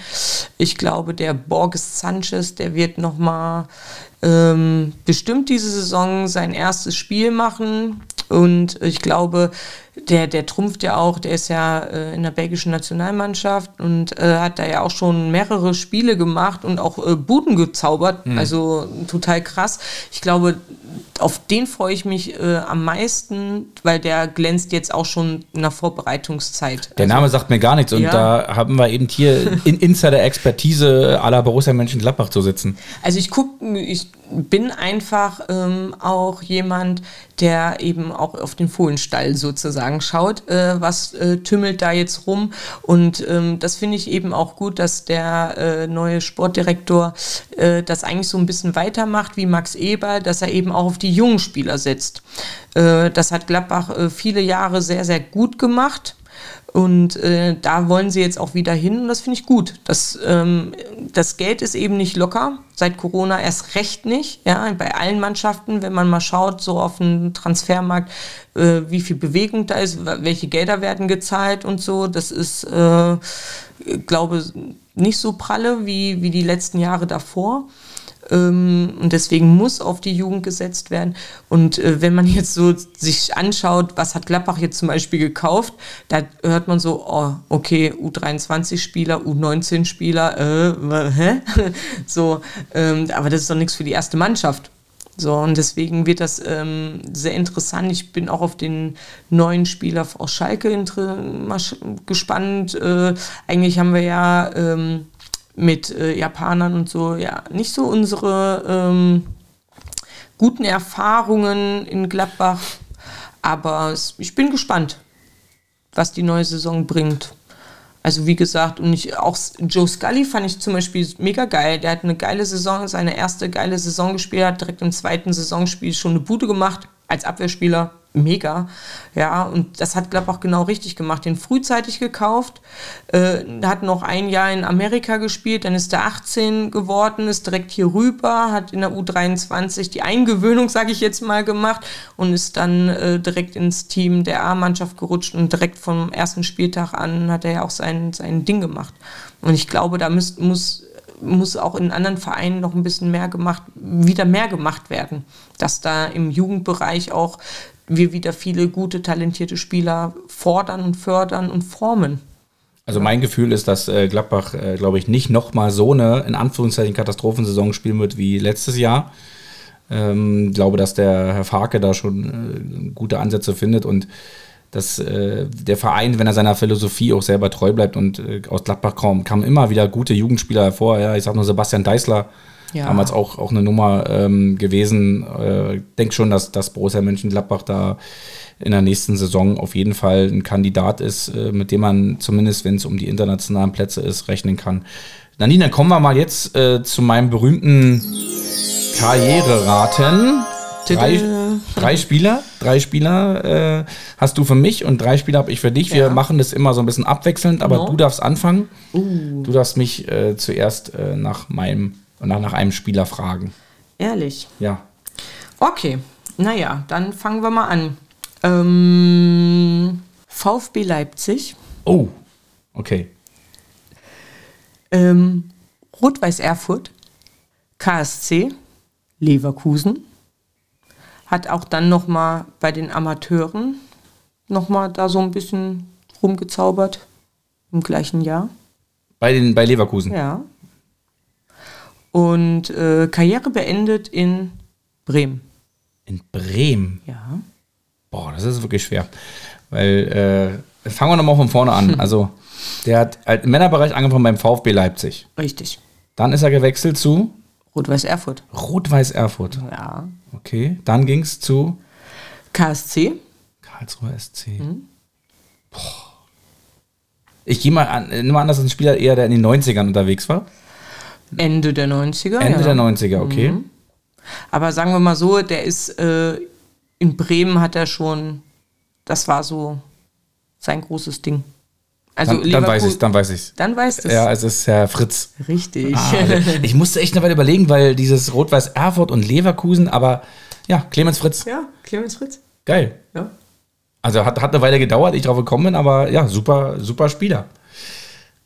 B: Ich glaube, der Borges Sanchez, der wird nochmal ähm, bestimmt diese Saison sein erstes Spiel machen. Und ich glaube, der, der trumpft ja auch, der ist ja äh, in der belgischen Nationalmannschaft und äh, hat da ja auch schon mehrere Spiele gemacht und auch äh, Buden gezaubert. Mhm. Also total krass. Ich glaube, auf den freue ich mich äh, am meisten, weil der glänzt jetzt auch schon in der Vorbereitungszeit.
A: Der also, Name sagt mir gar nichts und ja. da haben wir eben hier in Insider-Expertise aller Borussia Mönchengladbach zu sitzen.
B: Also ich gucke, ich bin einfach ähm, auch jemand, der eben auch auf den Fohlenstall sozusagen schaut, äh, was äh, tümmelt da jetzt rum. Und ähm, das finde ich eben auch gut, dass der äh, neue Sportdirektor äh, das eigentlich so ein bisschen weitermacht wie Max Eber, dass er eben auch auf die jungen Spieler setzt. Äh, das hat Gladbach äh, viele Jahre sehr, sehr gut gemacht. Und äh, da wollen sie jetzt auch wieder hin und das finde ich gut. Das, ähm, das Geld ist eben nicht locker, seit Corona erst recht nicht. Ja, bei allen Mannschaften, wenn man mal schaut, so auf den Transfermarkt, äh, wie viel Bewegung da ist, welche Gelder werden gezahlt und so, das ist, äh, glaube nicht so pralle wie, wie die letzten Jahre davor. Ähm, und deswegen muss auf die Jugend gesetzt werden. Und äh, wenn man jetzt so sich anschaut, was hat Gladbach jetzt zum Beispiel gekauft, da hört man so, oh, okay, U23-Spieler, U19-Spieler, äh, hä? so, ähm, aber das ist doch nichts für die erste Mannschaft. So, und deswegen wird das ähm, sehr interessant. Ich bin auch auf den neuen Spieler aus Schalke gespannt. Äh, eigentlich haben wir ja ähm, mit äh, Japanern und so ja nicht so unsere ähm, guten Erfahrungen in Gladbach. Aber ich bin gespannt, was die neue Saison bringt. Also wie gesagt, und ich, auch Joe Scully fand ich zum Beispiel mega geil. Der hat eine geile Saison, seine erste geile Saison gespielt, hat direkt im zweiten Saisonspiel schon eine Bude gemacht als Abwehrspieler mega. Ja, und das hat Gladbach genau richtig gemacht. Den frühzeitig gekauft, äh, hat noch ein Jahr in Amerika gespielt, dann ist er 18 geworden, ist direkt hier rüber, hat in der U23 die Eingewöhnung, sage ich jetzt mal, gemacht und ist dann äh, direkt ins Team der A-Mannschaft gerutscht und direkt vom ersten Spieltag an hat er ja auch sein, sein Ding gemacht. Und ich glaube, da müsst, muss muss auch in anderen Vereinen noch ein bisschen mehr gemacht, wieder mehr gemacht werden, dass da im Jugendbereich auch wir wieder viele gute, talentierte Spieler fordern und fördern und formen.
A: Also mein Gefühl ist, dass äh, Gladbach, äh, glaube ich, nicht nochmal so eine, in Anführungszeichen, Katastrophensaison spielen wird wie letztes Jahr. Ähm, glaube, dass der Herr Farke da schon äh, gute Ansätze findet und dass äh, der Verein, wenn er seiner Philosophie auch selber treu bleibt und äh, aus Gladbach kommt, kamen immer wieder gute Jugendspieler hervor. Ja, ich sag nur Sebastian Deißler, ja. damals auch, auch eine Nummer ähm, gewesen. Äh, denk schon, dass, dass Borussia Mönchengladbach da in der nächsten Saison auf jeden Fall ein Kandidat ist, äh, mit dem man zumindest, wenn es um die internationalen Plätze ist, rechnen kann. Nanina, kommen wir mal jetzt äh, zu meinem berühmten Karriereraten. Drei, drei Spieler, drei Spieler äh, hast du für mich und drei Spieler habe ich für dich. Wir machen das immer so ein bisschen abwechselnd, aber no. du darfst anfangen. Uh. Du darfst mich äh, zuerst äh, nach meinem nach, nach einem Spieler fragen.
B: Ehrlich?
A: Ja.
B: Okay, naja, dann fangen wir mal an. Ähm, VfB Leipzig.
A: Oh, okay.
B: Ähm, Rot-Weiß Erfurt. KSC. Leverkusen. Hat auch dann noch mal bei den Amateuren noch mal da so ein bisschen rumgezaubert im gleichen Jahr.
A: Bei, den, bei Leverkusen?
B: Ja. Und äh, Karriere beendet in Bremen.
A: In Bremen?
B: Ja.
A: Boah, das ist wirklich schwer. Weil, äh, fangen wir nochmal von vorne an. Hm. Also, der hat halt im Männerbereich angefangen beim VfB Leipzig.
B: Richtig.
A: Dann ist er gewechselt zu
B: Rot-Weiß Erfurt.
A: Rot-Weiß Erfurt.
B: Ja.
A: Okay. Dann ging es zu
B: KSC.
A: Karlsruhe SC. Mhm. Boah. Ich gehe mal an, nehme an, dass ein Spieler eher der in den 90ern unterwegs war.
B: Ende der 90er.
A: Ende ja. der 90er, okay. Mhm.
B: Aber sagen wir mal so, der ist äh, in Bremen hat er schon, das war so sein großes Ding.
A: Also dann, dann weiß ich dann weiß ich
B: Dann weißt du es.
A: Ja, es ist Herr Fritz.
B: Richtig.
A: Ah, ich musste echt eine Weile überlegen, weil dieses Rot-Weiß Erfurt und Leverkusen, aber ja, Clemens Fritz.
B: Ja, Clemens Fritz.
A: Geil.
B: Ja.
A: Also hat, hat eine Weile gedauert, ich drauf gekommen bin, aber ja, super, super Spieler.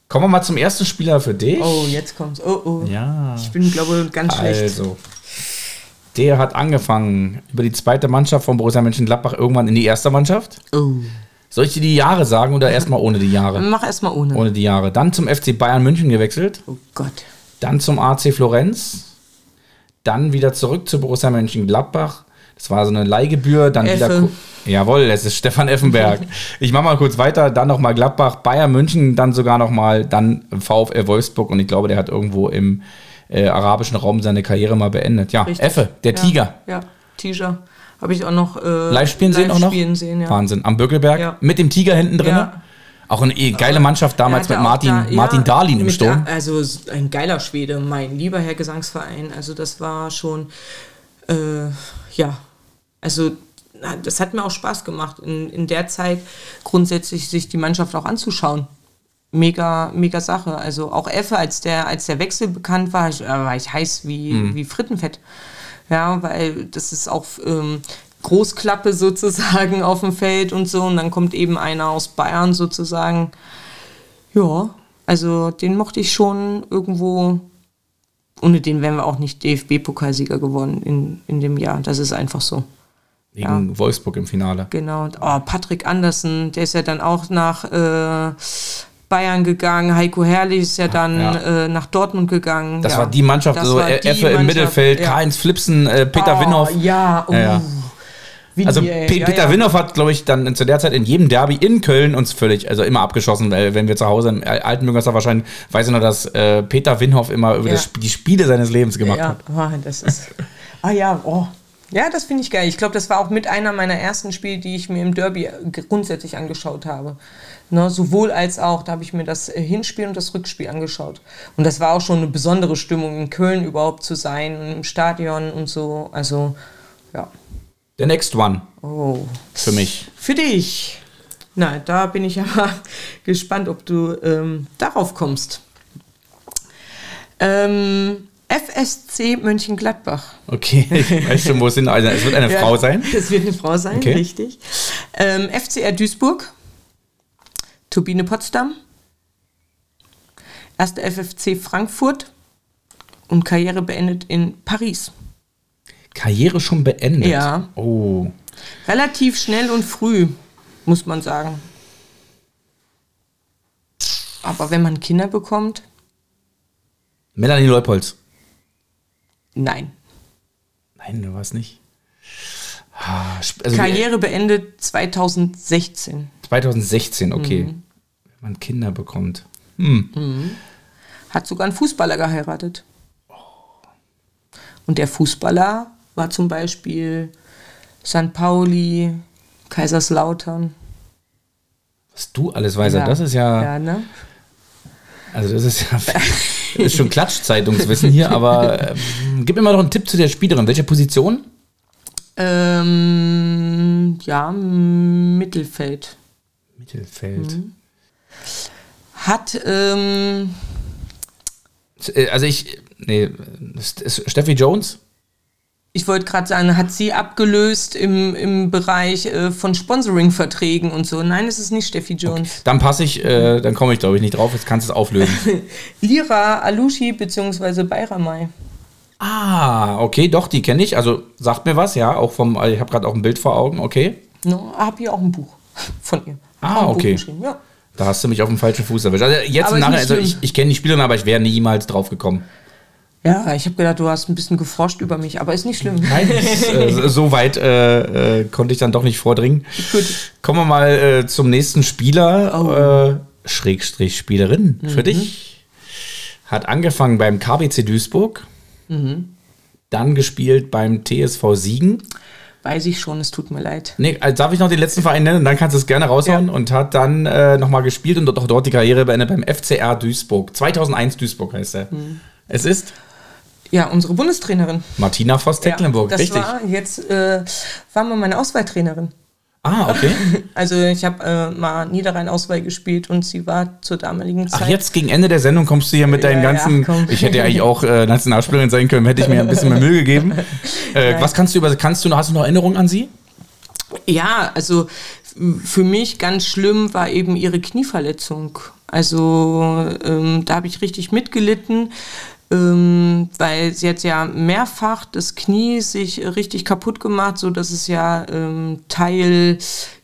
A: Kommen wir mal zum ersten Spieler für dich.
B: Oh, jetzt kommt's. Oh, oh.
A: Ja.
B: Ich bin, glaube ich, ganz schlecht.
A: Also, der hat angefangen über die zweite Mannschaft von Borussia Mönchengladbach irgendwann in die erste Mannschaft.
B: Oh.
A: Soll ich dir die Jahre sagen oder erstmal ohne die Jahre?
B: Mach erstmal ohne.
A: Ohne die Jahre. Dann zum FC Bayern München gewechselt.
B: Oh Gott.
A: Dann zum AC Florenz. Dann wieder zurück zu Borussia Mönchengladbach. Das war so eine Leihgebühr. Dann
B: Effe.
A: wieder. Jawohl, es ist Stefan Effenberg. ich mache mal kurz weiter. Dann nochmal Gladbach, Bayern München, dann sogar nochmal, dann VfL Wolfsburg. Und ich glaube, der hat irgendwo im äh, arabischen Raum seine Karriere mal beendet. Ja, Richtig. Effe, der
B: ja.
A: Tiger.
B: Ja, Tiger. Habe ich auch noch äh,
A: live spielen sehen auch noch?
B: Sehen, ja.
A: Wahnsinn. Am Bökelberg
B: Ja.
A: mit dem Tiger hinten drin.
B: Ja.
A: Auch eine eh geile Mannschaft damals mit Martin,
B: da-
A: Martin
B: ja,
A: Dahlin im Sturm.
B: da- Also ein geiler Schwede, mein lieber Herr Gesangsverein. Also das war schon, äh, ja, also das hat mir auch Spaß gemacht, in, in der Zeit grundsätzlich sich die Mannschaft auch anzuschauen. Mega, mega Sache. Also auch Effe, als der, als der Wechsel bekannt war, ich, äh, war ich heiß wie,
A: Mhm.
B: wie Frittenfett. Ja, weil das ist auch ähm, Großklappe sozusagen auf dem Feld und so. Und dann kommt eben einer aus Bayern sozusagen. Ja, also den mochte ich schon irgendwo. Ohne den wären wir auch nicht DFB-Pokalsieger geworden in, in dem Jahr. Das ist einfach so.
A: Gegen Wolfsburg im Finale.
B: Genau. Und, oh, Patrick Andersen, der ist ja dann auch nach äh, Bayern gegangen. Heiko Herrlich ist ja dann
A: Ja.
B: Äh, nach Dortmund gegangen.
A: Das
B: ja.
A: war die Mannschaft,
B: Das
A: so
B: die
A: Effe im
B: Mannschaft,
A: Mittelfeld,
B: ja.
A: Karl-Heinz Flipsen, äh, Peter
B: oh,
A: Winhoff.
B: Ja, oh.
A: Ja, ja.
B: Winnie,
A: Also
B: ey,
A: Pe
B: ja,
A: Peter
B: ja.
A: Winhoff hat, glaube ich, dann zu der Zeit in jedem Derby in Köln uns völlig, also immer abgeschossen, weil wenn wir zu Hause im alten Müngersdorf weiß ich noch, dass äh, Peter Winhoff immer über
B: Ja.
A: das, die Spiele seines Lebens gemacht
B: ja,
A: hat.
B: ah, das ist. ah ja, oh. Ja, das finde ich geil. Ich glaube, das war auch mit einer meiner ersten Spiele, die ich mir im Derby grundsätzlich angeschaut habe. Ne, sowohl als auch, da habe ich mir das äh, Hinspiel und das Rückspiel angeschaut. Und das war auch schon eine besondere Stimmung, in Köln überhaupt zu sein, im Stadion und so. Also, ja.
A: Der Next One
B: Oh.
A: für mich.
B: Für dich. Na, da bin ich aber gespannt, ob du ähm, darauf kommst. Ähm, FSC Mönchengladbach.
A: Okay, ich weiß schon, wo es hin. Also, es wird eine
B: Ja,
A: Frau sein.
B: Es wird eine Frau sein,
A: Okay.
B: richtig. Ähm, FCR Duisburg, Turbine Potsdam, 1. FFC Frankfurt und Karriere beendet in Paris.
A: Karriere schon beendet.
B: Ja.
A: Oh.
B: Relativ schnell und früh, muss man sagen. Aber wenn man Kinder bekommt,
A: Melanie Leupolz.
B: Nein.
A: Nein, du warst nicht. Ah, Also
B: Karriere beendet 2016.
A: 2016, okay.
B: Mhm.
A: Wenn man Kinder bekommt.
B: Hat sogar einen Fußballer geheiratet. Und der Fußballer war zum Beispiel St. Pauli, Kaiserslautern.
A: Was du alles weißt, das ist ja,
B: Ja, ne?
A: also das ist ja, ist schon Klatschzeitungswissen hier, aber ähm, gib mir mal noch einen Tipp zu der Spielerin. Welche Position?
B: Ähm, ja, Mittelfeld.
A: Mittelfeld.
B: Mhm. Hat, ähm,
A: Äh, Also ich, nee, Steffi Jones?
B: Ich wollte gerade sagen, hat sie abgelöst im, im Bereich äh, von Sponsoring-Verträgen und so. Nein, es ist nicht Steffi Jones.
A: Dann passe ich, äh, dann komme ich glaube ich nicht drauf, jetzt kannst du es auflösen.
B: Lira Alushi bzw. Bayramay.
A: ah, okay, doch, die kenne ich. Also sagt mir was, ja, auch vom, ich habe gerade auch ein Bild vor Augen, okay.
B: No, hab hier auch ein Buch von ihr.
A: Ah, okay.
B: Ja.
A: Da hast du mich auf dem falschen Fuß erwischt. Also jetzt
B: Aber nicht
A: also ich, ich kenne die Spielerin, aber ich wäre niemals drauf gekommen.
B: Ja, ich habe gedacht, du hast ein bisschen geforscht über mich, aber ist nicht schlimm.
A: Nein, äh, so weit äh, äh, konnte ich dann doch nicht vordringen.
B: Gut.
A: Kommen wir mal äh, zum nächsten Spieler.
B: Oh.
A: Äh, Schrägstrich Spielerin für
B: Mhm.
A: dich. Hat angefangen beim KBC Duisburg.
B: Mhm.
A: Dann gespielt beim TSV Siegen.
B: Weiß ich schon, es tut mir leid.
A: Nee, also darf ich noch den letzten Verein nennen? Dann kannst du es gerne raushauen.
B: Ja.
A: Und hat dann äh, nochmal gespielt und dort, auch dort die Karriere beendet beim FCR Duisburg. 2001 Duisburg heißt er.
B: Mhm.
A: Es ist
B: Ja, unsere Bundestrainerin.
A: Martina Voss-Tecklenburg,
B: das
A: richtig.
B: war jetzt äh, war mal meine Auswahltrainerin.
A: Ah, okay.
B: Also ich habe äh, mal Niederrhein-Auswahl gespielt und sie war zur damaligen Zeit.
A: Ach, jetzt gegen Ende der Sendung kommst du hier mit deinen
B: Ja, ja,
A: ganzen.
B: komm.
A: ich hätte ja eigentlich auch äh, Nationalspielerin sein können, hätte ich mir ein bisschen mehr Mühe gegeben. Äh, was kannst du über. Kannst du noch, hast du noch Erinnerungen an sie?
B: Ja, also für mich ganz schlimm war eben ihre Knieverletzung. Also ähm, da habe ich richtig mitgelitten, ähm, weil sie hat ja mehrfach das Knie sich richtig kaputt gemacht, so dass es ja ähm, Teil,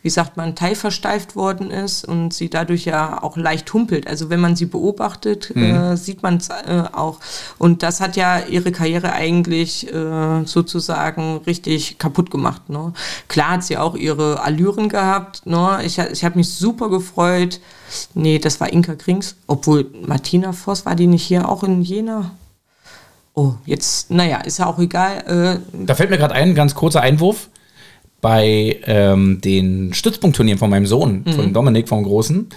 B: wie sagt man, teilversteift worden ist und sie dadurch ja auch leicht humpelt. Also wenn man sie beobachtet, äh, sieht man es äh, auch. Und das hat ja ihre Karriere eigentlich äh, sozusagen richtig kaputt gemacht. Ne? Klar hat sie auch ihre Allüren gehabt. Ne? Ich, ich habe mich super gefreut. Nee, das war Inka Krings. Obwohl Martina Voss, war die nicht hier auch in Jena? Oh, jetzt, naja, ist ja auch egal. Äh,
A: Da fällt mir gerade ein ganz kurzer Einwurf. Bei ähm, den Stützpunktturnieren von meinem Sohn,
B: Mhm.
A: von Dominik vom Großen,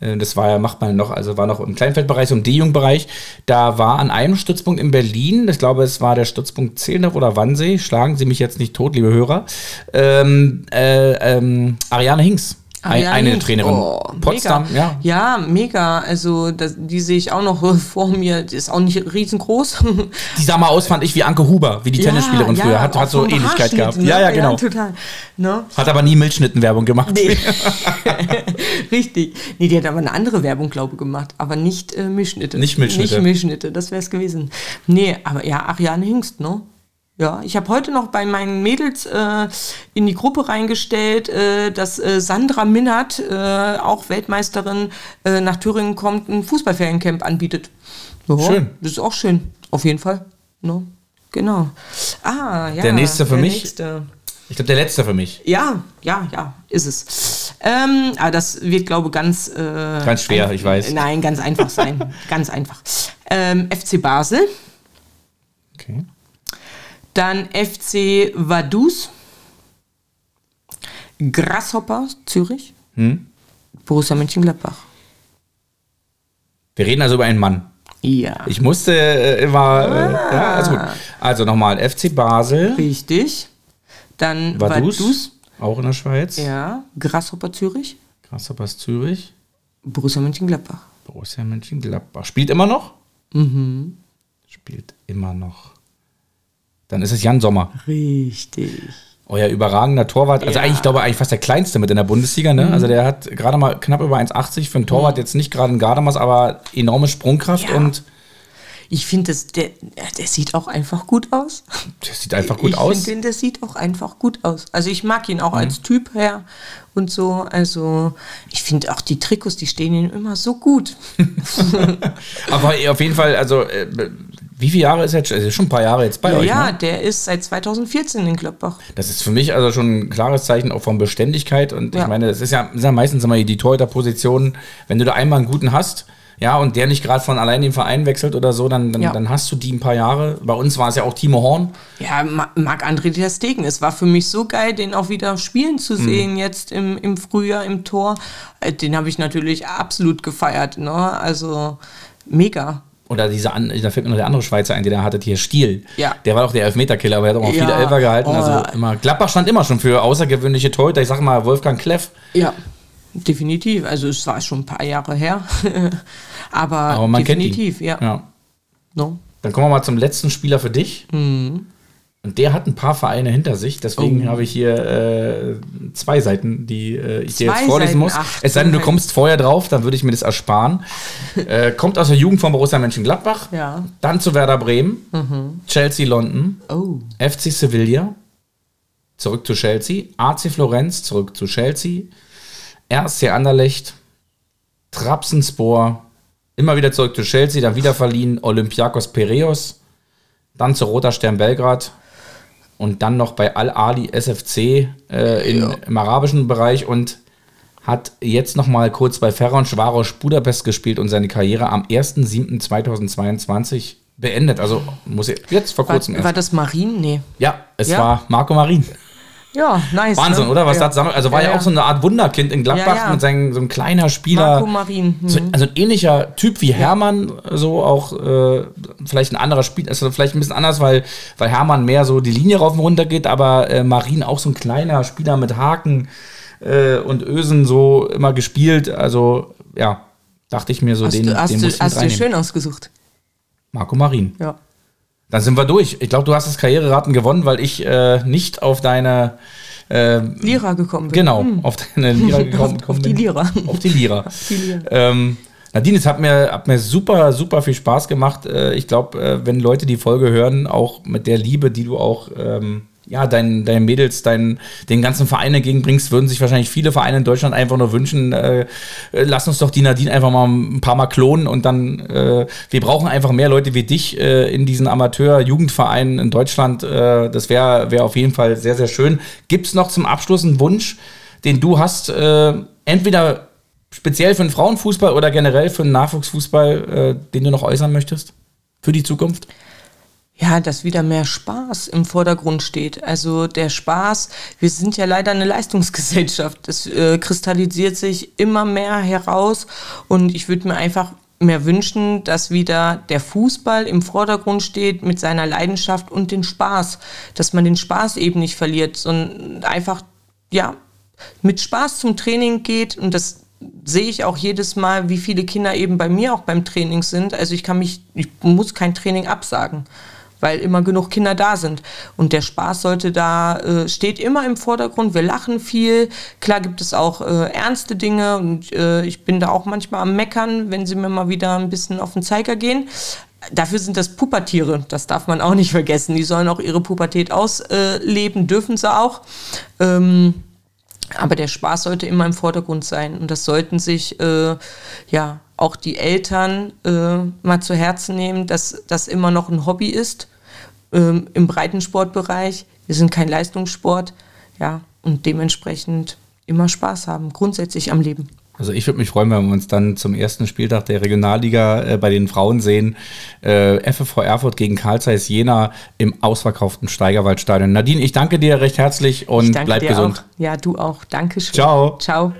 A: äh, das war ja, macht man noch, also war noch im Kleinfeldbereich, so im D-Jung-Bereich, da war an einem Stützpunkt in Berlin, ich glaube, es war der Stützpunkt Zehlendorf oder Wannsee, schlagen Sie mich jetzt nicht tot, liebe Hörer, ähm, äh, ähm, Ariane Hinks. Ein,
B: Ariane
A: eine. Trainerin.
B: Oh,
A: Potsdam,
B: mega.
A: ja.
B: Ja, mega. Also das, die sehe ich auch noch äh, vor mir. Die ist auch nicht riesengroß.
A: Die sah mal aus, fand ich, wie Anke Huber, wie die Tennisspielerin früher. Hat, hat so Ähnlichkeit gehabt.
B: Ne?
A: Ja, ja, genau.
B: total. Ne?
A: Hat aber nie Milchschnittenwerbung gemacht.
B: Nee. Richtig. Nee, die hat aber eine andere Werbung, glaube ich, gemacht. Aber nicht äh, Milchschnitte.
A: Nicht Milchschnitte.
B: Nicht Milchschnitte, das wäre es gewesen. Nee, aber ja, Ariane Hingst, ne? Ja, ich habe heute noch bei meinen Mädels äh, in die Gruppe reingestellt, äh, dass äh, Sandra Minnert, äh, auch Weltmeisterin, äh, nach Thüringen kommt, ein Fußballferiencamp anbietet. Ja,
A: Schön.
B: Das ist auch schön, auf jeden Fall. Ne? Genau. Ah, ja.
A: Der nächste für
B: der
A: mich?
B: Nächste.
A: Ich glaube, der letzte für mich.
B: Ja, ja, ja, ist es. Ähm, aber das wird, glaube ich, ganz. Äh,
A: Ganz schwer, ich weiß.
B: Nein, ganz einfach sein. ganz einfach. Ähm, FC Basel,
A: Okay.
B: Dann FC Vaduz, Grasshopper Zürich,
A: Hm?
B: Borussia Mönchengladbach.
A: Wir reden also über einen Mann.
B: Ja.
A: Ich musste äh, immer. Äh, ja, also gut. Also nochmal: FC Basel,
B: Richtig. Dann
A: Vaduz,
B: Vaduz.
A: auch in der Schweiz.
B: Ja. Grasshopper Zürich,
A: Grasshoppers Zürich,
B: Borussia Mönchengladbach.
A: Borussia Mönchengladbach. Spielt immer noch?
B: Mhm.
A: Spielt immer noch. Dann ist es Jan Sommer.
B: Richtig.
A: Euer überragender Torwart. Also
B: Ja.
A: eigentlich, ich glaube, eigentlich fast der kleinste mit in der Bundesliga. Ne? Also der hat gerade mal knapp über 1,80 für einen Torwart. Jetzt nicht gerade ein Gardemaß, aber enorme Sprungkraft
B: Ja.
A: und
B: Ich finde, der, der sieht auch einfach gut aus.
A: Der sieht einfach gut
B: ich
A: aus.
B: Ich finde, der sieht auch einfach gut aus. Also ich mag ihn auch mhm. als Typ her und so. Also ich finde auch die Trikots, die stehen ihm immer so gut.
A: Aber auf jeden Fall, also äh, wie viele Jahre ist er jetzt? Also schon ein paar Jahre jetzt bei
B: ja,
A: euch.
B: Ja, ne? der ist seit 2014 in Gladbach.
A: Das ist für mich also schon ein klares Zeichen auch von Beständigkeit. Und ja. ich meine, das ist ja, ist ja meistens immer die Torhüter-Position, wenn du da einmal einen guten hast, ja, und der nicht gerade von allein den Verein wechselt oder so, dann, dann, ja. dann, hast du die ein paar Jahre. Bei uns war es ja auch Timo Horn.
B: Ja, Marc-André Ter Stegen. Es war für mich so geil, den auch wieder spielen zu mhm. sehen, mhm. jetzt im, im Frühjahr im Tor. Äh, den habe ich natürlich absolut gefeiert. Ne? Also mega.
A: Oder dieser, da fällt mir noch der andere Schweizer ein, den er hattet hier, Stiel.
B: Ja.
A: Der war doch der Elfmeterkiller, aber er hat auch ja. viele Elfer gehalten. Also oh. Also immer, Gladbach stand immer schon für außergewöhnliche Torhüter. Ich sag mal Wolfgang Kleff.
B: Ja, definitiv. Also es war schon ein paar Jahre her. aber,
A: aber
B: definitiv,
A: ja. ja. No. Dann kommen wir mal zum letzten Spieler für dich. Mhm. Und der hat ein paar Vereine hinter sich, deswegen oh. habe ich hier äh, zwei Seiten, die äh, ich zwei dir jetzt vorlesen Seiten? muss. Ach, es sei denn, du kommst vorher drauf, dann würde ich mir das ersparen. äh, kommt aus der Jugend von Borussia Mönchengladbach,
B: ja.
A: dann zu Werder Bremen, mhm. Chelsea London,
B: oh.
A: FC Sevilla, zurück zu Chelsea, AC Florenz, zurück zu Chelsea, RC Anderlecht, Trabzonspor, immer wieder zurück zu Chelsea, dann wieder verliehen Olympiakos Piraeus, dann zu Roter Stern Belgrad, und dann noch bei Al-Ali SFC äh, in, ja. im arabischen Bereich und hat jetzt noch mal kurz bei Ferenc Varos Budapest gespielt und seine Karriere am 1.7.2022 beendet. Also muss jetzt vor kurzem
B: war, erst. War das Marin? Nee.
A: Ja, es ja. war Marco Marin.
B: Ja, nice.
A: Wahnsinn, ne? oder? Was ja. das Also war ja, ja, auch so eine Art Wunderkind in Gladbach ja, mit seinem so ein kleiner Spieler.
B: Marco Marin.
A: Mhm. So, also ein ähnlicher Typ wie Hermann, so auch äh, vielleicht ein anderer Spiel, also vielleicht ein bisschen anders, weil, weil Hermann mehr so die Linie rauf und runter geht, aber äh, Marin auch so ein kleiner Spieler mit Haken äh, und Ösen so immer gespielt. Also ja, dachte ich mir so,
B: hast
A: den,
B: du, hast
A: den
B: du, Hast du schön ausgesucht.
A: Marco Marin.
B: Ja.
A: Dann sind wir durch. Ich glaube, du hast das Karriereraten gewonnen, weil ich äh, nicht auf deine
B: äh, Lira gekommen bin.
A: Genau, hm. auf deine Lira gekommen
B: auf, auf die Lira.
A: Auf die Lira. die Lira. Ähm, Nadine, es hat mir, hat mir super, super viel Spaß gemacht. Äh, ich glaube, äh, wenn Leute die Folge hören, auch mit der Liebe, die du auch ähm, ja, deinen dein Mädels, dein, den ganzen Verein entgegenbringst, würden sich wahrscheinlich viele Vereine in Deutschland einfach nur wünschen, äh, äh, lass uns doch die Nadine einfach mal ein paar Mal klonen und dann, äh, wir brauchen einfach mehr Leute wie dich äh, in diesen Amateur-Jugendvereinen in Deutschland. Das wäre wär auf jeden Fall sehr, sehr schön. Gibt es noch zum Abschluss einen Wunsch, den du hast, entweder speziell für den Frauenfußball oder generell für den Nachwuchsfußball, den du noch äußern möchtest? Für die Zukunft?
B: ja, dass wieder mehr Spaß im Vordergrund steht. Also der Spaß, wir sind ja leider eine Leistungsgesellschaft. Das äh, kristallisiert sich immer mehr heraus und ich würde mir einfach mehr wünschen, dass wieder der Fußball im Vordergrund steht mit seiner Leidenschaft und den Spaß, dass man den Spaß eben nicht verliert, sondern einfach ja mit Spaß zum Training geht und das sehe ich auch jedes Mal, wie viele Kinder eben bei mir auch beim Training sind. Also ich kann mich, ich muss kein Training absagen weil immer genug Kinder da sind. Und der Spaß sollte da, äh, steht immer im Vordergrund. Wir lachen viel. Klar gibt es auch äh, ernste Dinge und äh, ich bin da auch manchmal am Meckern, wenn sie mir mal wieder ein bisschen auf den Zeiger gehen. Dafür sind das Pubertiere, das darf man auch nicht vergessen. Die sollen auch ihre Pubertät ausleben, dürfen sie auch. Ähm, aber der Spaß sollte immer im Vordergrund sein und das sollten sich äh, ja auch die Eltern äh, mal zu Herzen nehmen, dass das immer noch ein Hobby ist ähm, im Breitensportbereich. Wir sind kein Leistungssport, ja, und dementsprechend immer Spaß haben, grundsätzlich am Leben.
A: Also ich würde mich freuen, wenn wir uns dann zum ersten Spieltag der Regionalliga äh, bei den Frauen sehen. Äh, FFV Erfurt gegen Karl Zeiss Jena im ausverkauften Steigerwaldstadion. Nadine, ich danke dir recht herzlich und bleib gesund.
B: Auch. Ja, du auch. Dankeschön.
A: Ciao.
B: Ciao.